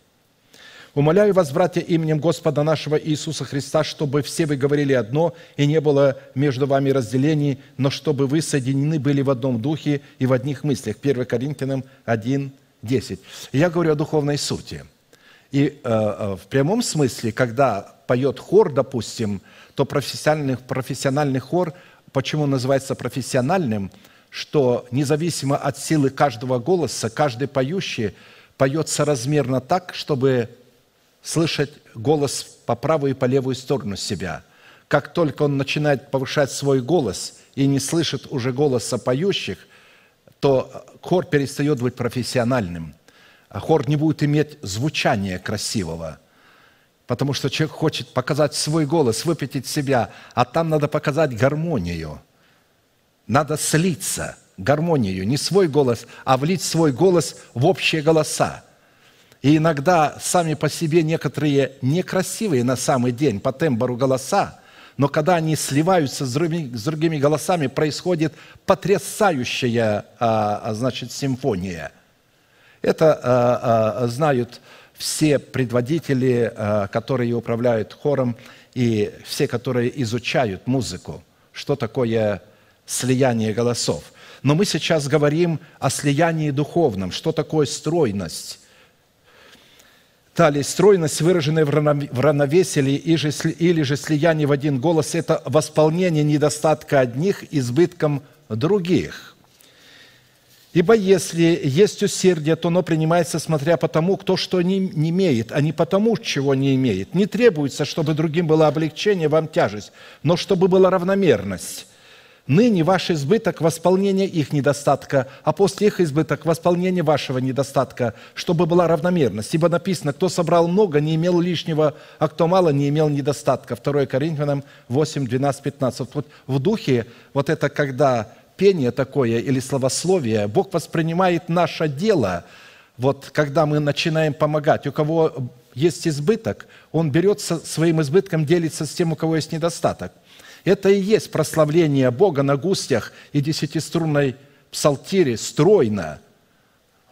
Умоляю вас, братья, именем Господа нашего Иисуса Христа, чтобы все вы говорили одно, и не было между вами разделений, но чтобы вы соединены были в одном духе и в одних мыслях. 1 Коринфянам 1, 10. Я говорю о духовной сути. И э, э, в прямом смысле, когда поет хор, допустим, то профессиональный, профессиональный хор, почему называется профессиональным, что независимо от силы каждого голоса, каждый поющий поет соразмерно так, чтобы слышать голос по правую и по левую сторону себя. Как только он начинает повышать свой голос и не слышит уже голоса поющих, то хор перестает быть профессиональным. А хор не будет иметь звучания красивого, потому что человек хочет показать свой голос, выпятить себя, а там надо показать гармонию. Надо слиться, гармонию, не свой голос, а влить свой голос в общие голоса – и иногда сами по себе некоторые некрасивые на самый день по тембру голоса, но когда они сливаются с другими, с другими голосами, происходит потрясающая, а, а, значит, симфония. Это а, знают все предводители, которые управляют хором, и все, которые изучают музыку, что такое слияние голосов. Но мы сейчас говорим о слиянии духовном, что такое стройность, Далее, стройность, выраженная в равновесии или же слияние в один голос, это восполнение недостатка одних избытком других. Ибо если есть усердие, то оно принимается, смотря по тому, кто что не, не имеет, а не потому, чего не имеет. Не требуется, чтобы другим было облегчение, вам тяжесть, но чтобы была равномерность. Ныне ваш избыток – восполнение их недостатка, а после их избыток – восполнение вашего недостатка, чтобы была равномерность. Ибо написано, кто собрал много, не имел лишнего, а кто мало, не имел недостатка. 2 Коринфянам 8, 12, 15. Вот в духе вот это когда пение такое или словословие, Бог воспринимает наше дело, вот когда мы начинаем помогать. У кого есть избыток, он берет со своим избытком, делится с тем, у кого есть недостаток. Это и есть прославление Бога на густях и десятиструнной псалтире стройно,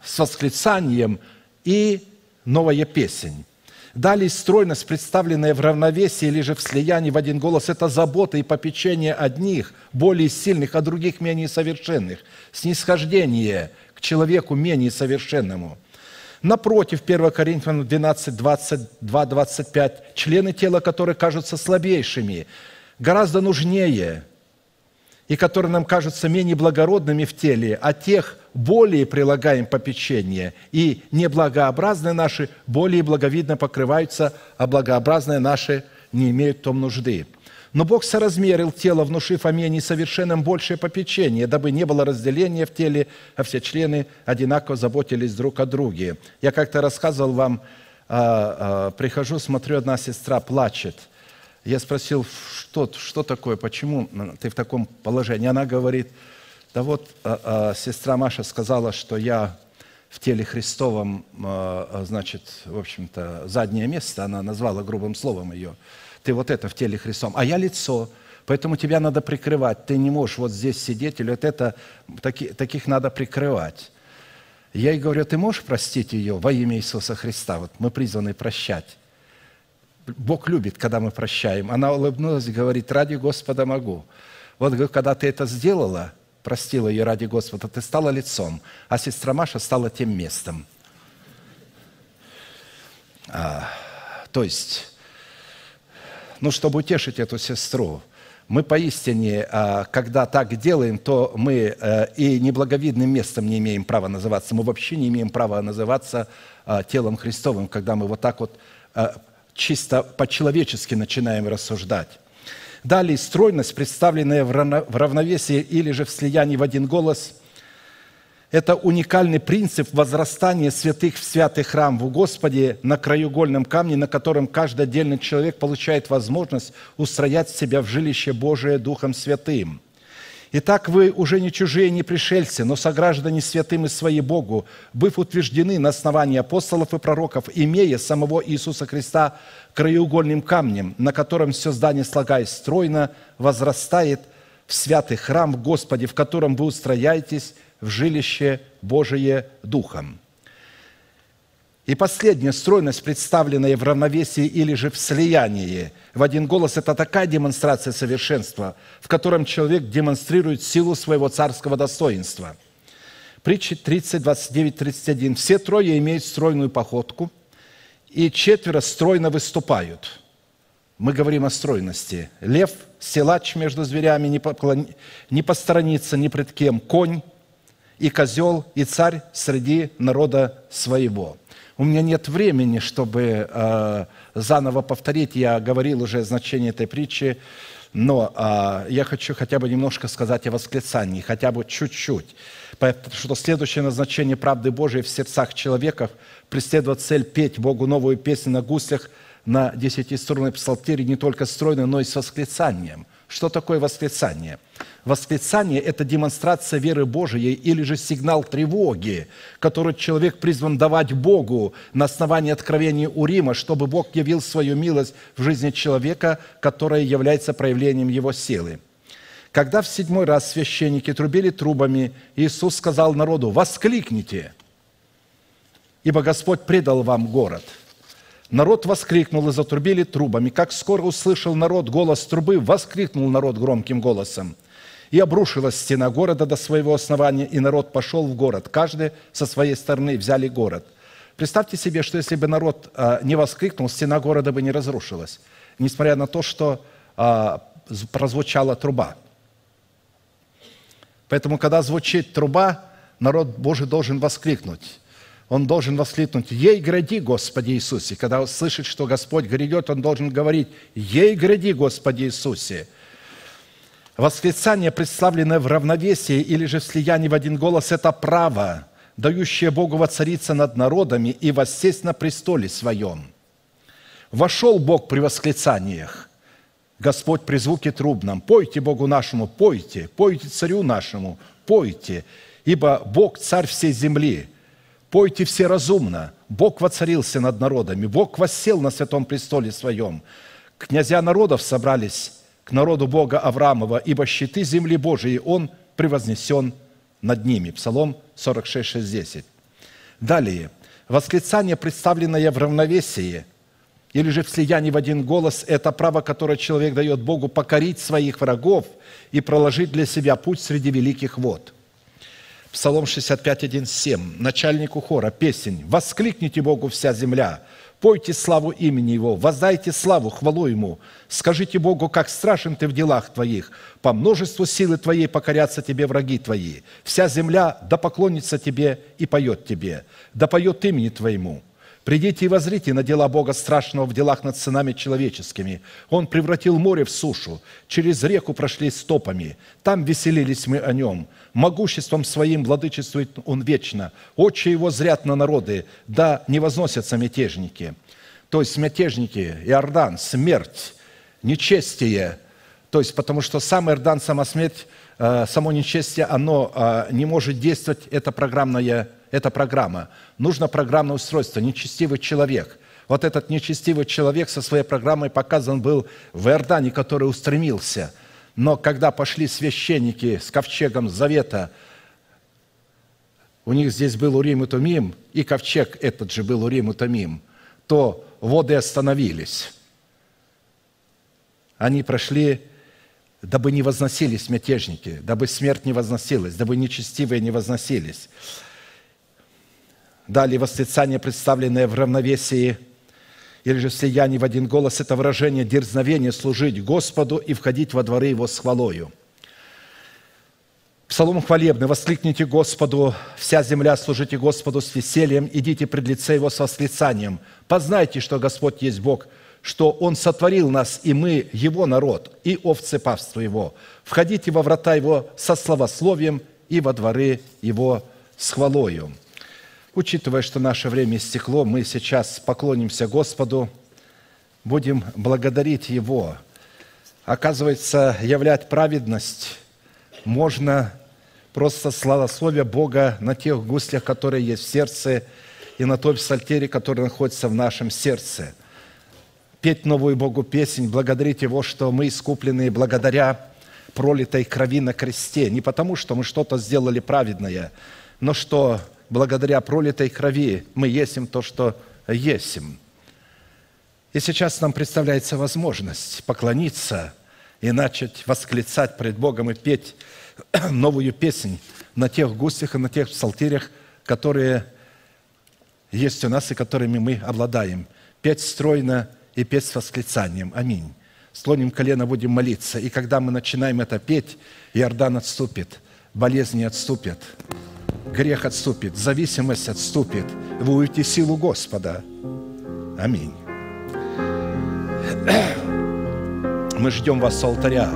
с восклицанием и новая песень. Далее стройность, представленная в равновесии или же в слиянии в один голос, это забота и попечение одних, более сильных, а других менее совершенных. Снисхождение к человеку менее совершенному. Напротив, 1 Коринфянам 12, 22, 25, члены тела, которые кажутся слабейшими, гораздо нужнее – и которые нам кажутся менее благородными в теле, а тех более прилагаем попечение, и неблагообразные наши более благовидно покрываются, а благообразные наши не имеют том нужды. Но Бог соразмерил тело, внушив о менее совершенном большее попечение, дабы не было разделения в теле, а все члены одинаково заботились друг о друге. Я как-то рассказывал вам, а, а, прихожу, смотрю, одна сестра плачет – я спросил, что, что такое, почему ты в таком положении? Она говорит, да вот а, а, сестра Маша сказала, что я в теле Христовом, а, а, значит, в общем-то, заднее место, она назвала грубым словом ее. Ты вот это в теле Христовом, а я лицо, поэтому тебя надо прикрывать. Ты не можешь вот здесь сидеть, или вот это, таки, таких надо прикрывать. Я ей говорю, ты можешь простить ее во имя Иисуса Христа? Вот мы призваны прощать. Бог любит, когда мы прощаем. Она улыбнулась и говорит, ради Господа могу. Вот когда ты это сделала, простила ее ради Господа, ты стала лицом, а сестра Маша стала тем местом. А, то есть, ну, чтобы утешить эту сестру, мы поистине, а, когда так делаем, то мы а, и неблаговидным местом не имеем права называться. Мы вообще не имеем права называться а, телом Христовым, когда мы вот так вот чисто по-человечески начинаем рассуждать. Далее, стройность, представленная в равновесии или же в слиянии в один голос, это уникальный принцип возрастания святых в святый храм в Господе на краеугольном камне, на котором каждый отдельный человек получает возможность устроять себя в жилище Божие Духом Святым – Итак, вы уже не чужие, не пришельцы, но сограждане святым и свои Богу, быв утверждены на основании апостолов и пророков, имея самого Иисуса Христа краеугольным камнем, на котором все здание, слагаясь стройно, возрастает в святый храм в Господе, в котором вы устрояетесь в жилище Божие Духом». И последняя стройность, представленная в равновесии или же в слиянии в один голос, это такая демонстрация совершенства, в котором человек демонстрирует силу своего царского достоинства. Притчи 30, 29, 31. «Все трое имеют стройную походку, и четверо стройно выступают». Мы говорим о стройности. Лев, силач между зверями, не, поклон... не посторонится ни пред кем, конь и козел, и царь среди народа своего – у меня нет времени, чтобы э, заново повторить. Я говорил уже значение этой притчи, но э, я хочу хотя бы немножко сказать о восклицании, хотя бы чуть-чуть. Потому что следующее назначение правды Божией в сердцах человеков преследует цель петь Богу новую песню на гуслях на десятиструнной псалтире не только стройно, но и с восклицанием. Что такое восклицание? Восклицание – это демонстрация веры Божией или же сигнал тревоги, который человек призван давать Богу на основании откровения Урима, чтобы Бог явил свою милость в жизни человека, которая является проявлением его силы. Когда в седьмой раз священники трубили трубами, Иисус сказал народу, «Воскликните, ибо Господь предал вам город». Народ воскликнул и затрубили трубами. Как скоро услышал народ голос трубы, воскликнул народ громким голосом. И обрушилась стена города до своего основания, и народ пошел в город. Каждый со своей стороны взяли город. Представьте себе, что если бы народ а, не воскликнул, стена города бы не разрушилась, несмотря на то, что а, прозвучала труба. Поэтому, когда звучит труба, народ Божий должен воскликнуть. Он должен воскликнуть, «Ей гради, Господи Иисусе!» Когда он слышит, что Господь грядет, он должен говорить, «Ей гради, Господи Иисусе!» Восклицание, представленное в равновесии или же в слиянии в один голос, это право, дающее Богу воцариться над народами и воссесть на престоле своем. Вошел Бог при восклицаниях. Господь при звуке трубном. Пойте Богу нашему, пойте, пойте царю нашему, пойте, ибо Бог царь всей земли. Пойте все разумно. Бог воцарился над народами, Бог воссел на святом престоле своем. Князья народов собрались к народу Бога Авраамова, ибо щиты земли Божией Он превознесен над ними. Псалом 46, 6, 10. Далее. Восклицание, представленное в равновесии – или же в слиянии в один голос – это право, которое человек дает Богу покорить своих врагов и проложить для себя путь среди великих вод. Псалом 65, 1, 7. Начальнику хора, песень. «Воскликните Богу вся земля, пойте славу имени Его, воздайте славу, хвалу Ему. Скажите Богу, как страшен Ты в делах Твоих. По множеству силы Твоей покорятся Тебе враги Твои. Вся земля да поклонится Тебе и поет Тебе, да поет имени Твоему». Придите и возрите на дела Бога страшного в делах над сынами человеческими. Он превратил море в сушу, через реку прошли стопами. Там веселились мы о нем. Могуществом своим владычествует он вечно. Очи его зрят на народы, да не возносятся мятежники. То есть мятежники, Иордан, смерть, нечестие. То есть потому что сам Иордан, сама смерть, э, само нечестие, оно э, не может действовать, это программное эта программа. Нужно программное устройство, нечестивый человек. Вот этот нечестивый человек со своей программой показан был в Иордане, который устремился. Но когда пошли священники с ковчегом завета, у них здесь был Урим и Тумим, и ковчег этот же был Урим и Тумим, то воды остановились. Они прошли, дабы не возносились мятежники, дабы смерть не возносилась, дабы нечестивые не возносились. Далее восклицание, представленное в равновесии или же слиянии в один голос, это выражение дерзновения служить Господу и входить во дворы Его с хвалою. Псалом хвалебный. «Воскликните Господу, вся земля, служите Господу с весельем, идите пред лице Его с восклицанием. Познайте, что Господь есть Бог, что Он сотворил нас, и мы Его народ, и овцы павства Его. Входите во врата Его со словословием и во дворы Его с хвалою». Учитывая, что наше время истекло, мы сейчас поклонимся Господу, будем благодарить Его. Оказывается, являть праведность можно просто славословие Бога на тех гуслях, которые есть в сердце, и на той псалтере, который находится в нашем сердце. Петь новую Богу песнь, благодарить Его, что мы искуплены благодаря пролитой крови на кресте. Не потому, что мы что-то сделали праведное, но что благодаря пролитой крови мы есим то, что есим. И сейчас нам представляется возможность поклониться и начать восклицать пред Богом и петь <clears throat> новую песнь на тех густях и на тех псалтирях, которые есть у нас и которыми мы обладаем. Петь стройно и петь с восклицанием. Аминь. Слоним колено, будем молиться. И когда мы начинаем это петь, Иордан отступит, болезни отступят, грех отступит, зависимость отступит. Вы увидите силу Господа. Аминь. <clears throat> Мы ждем вас с алтаря.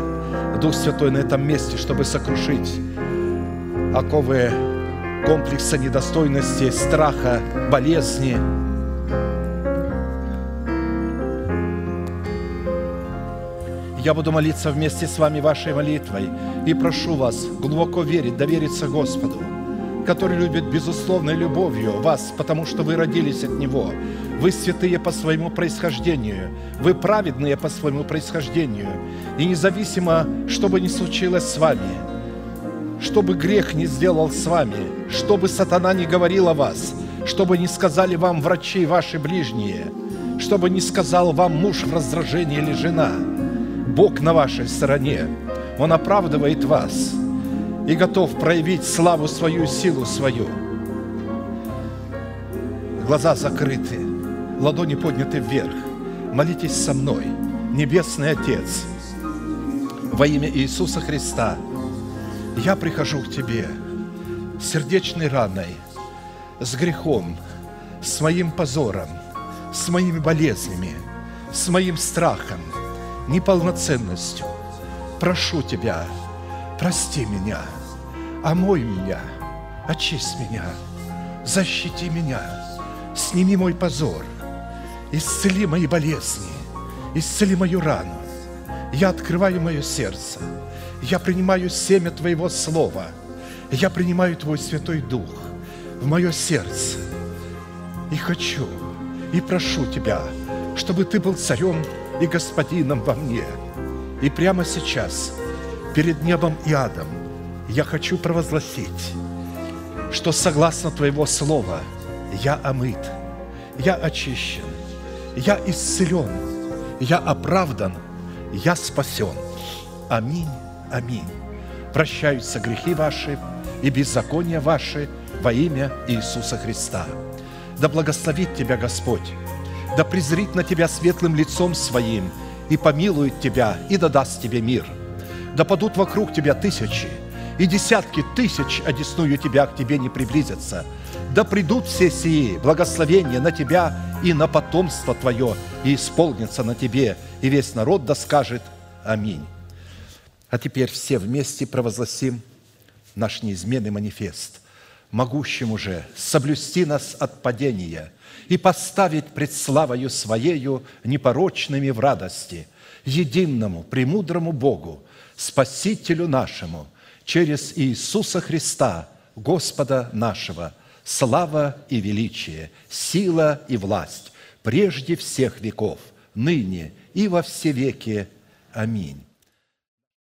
Дух Святой на этом месте, чтобы сокрушить оковы комплекса недостойности, страха, болезни. Я буду молиться вместе с вами вашей молитвой и прошу вас глубоко верить, довериться Господу – который любит безусловной любовью вас, потому что вы родились от Него. Вы святые по своему происхождению, вы праведные по своему происхождению. И независимо, что бы ни случилось с вами, что бы грех не сделал с вами, что бы сатана не говорил о вас, что бы не сказали вам врачи ваши ближние, что бы не сказал вам муж в раздражении или жена, Бог на вашей стороне. Он оправдывает вас – и готов проявить славу свою, силу свою. Глаза закрыты, ладони подняты вверх. Молитесь со мной, Небесный Отец, во имя Иисуса Христа. Я прихожу к Тебе сердечной раной, с грехом, с моим позором, с моими болезнями, с моим страхом, неполноценностью. Прошу Тебя, прости меня – омой меня, очисть меня, защити меня, сними мой позор, исцели мои болезни, исцели мою рану. Я открываю мое сердце. Я принимаю семя Твоего Слова. Я принимаю Твой Святой Дух в мое сердце. И хочу, и прошу Тебя, чтобы Ты был царем и господином во мне. И прямо сейчас, перед небом и адом, я хочу провозгласить, что согласно Твоего Слова я омыт, я очищен, я исцелен, я оправдан, я спасен. Аминь, аминь. Прощаются грехи ваши и беззакония ваши во имя Иисуса Христа. Да благословит тебя Господь, да презрит на тебя светлым лицом своим и помилует тебя и да даст тебе мир. Да падут вокруг тебя тысячи и десятки тысяч, одесную тебя к тебе не приблизятся. Да придут все сии благословения на тебя и на потомство твое, и исполнится на тебе, и весь народ да скажет Аминь. А теперь все вместе провозгласим наш неизменный манифест, могущему же соблюсти нас от падения и поставить пред славою Своею непорочными в радости, единому, премудрому Богу, Спасителю нашему, через Иисуса Христа, Господа нашего, слава и величие, сила и власть, прежде всех веков, ныне и во все веки. Аминь.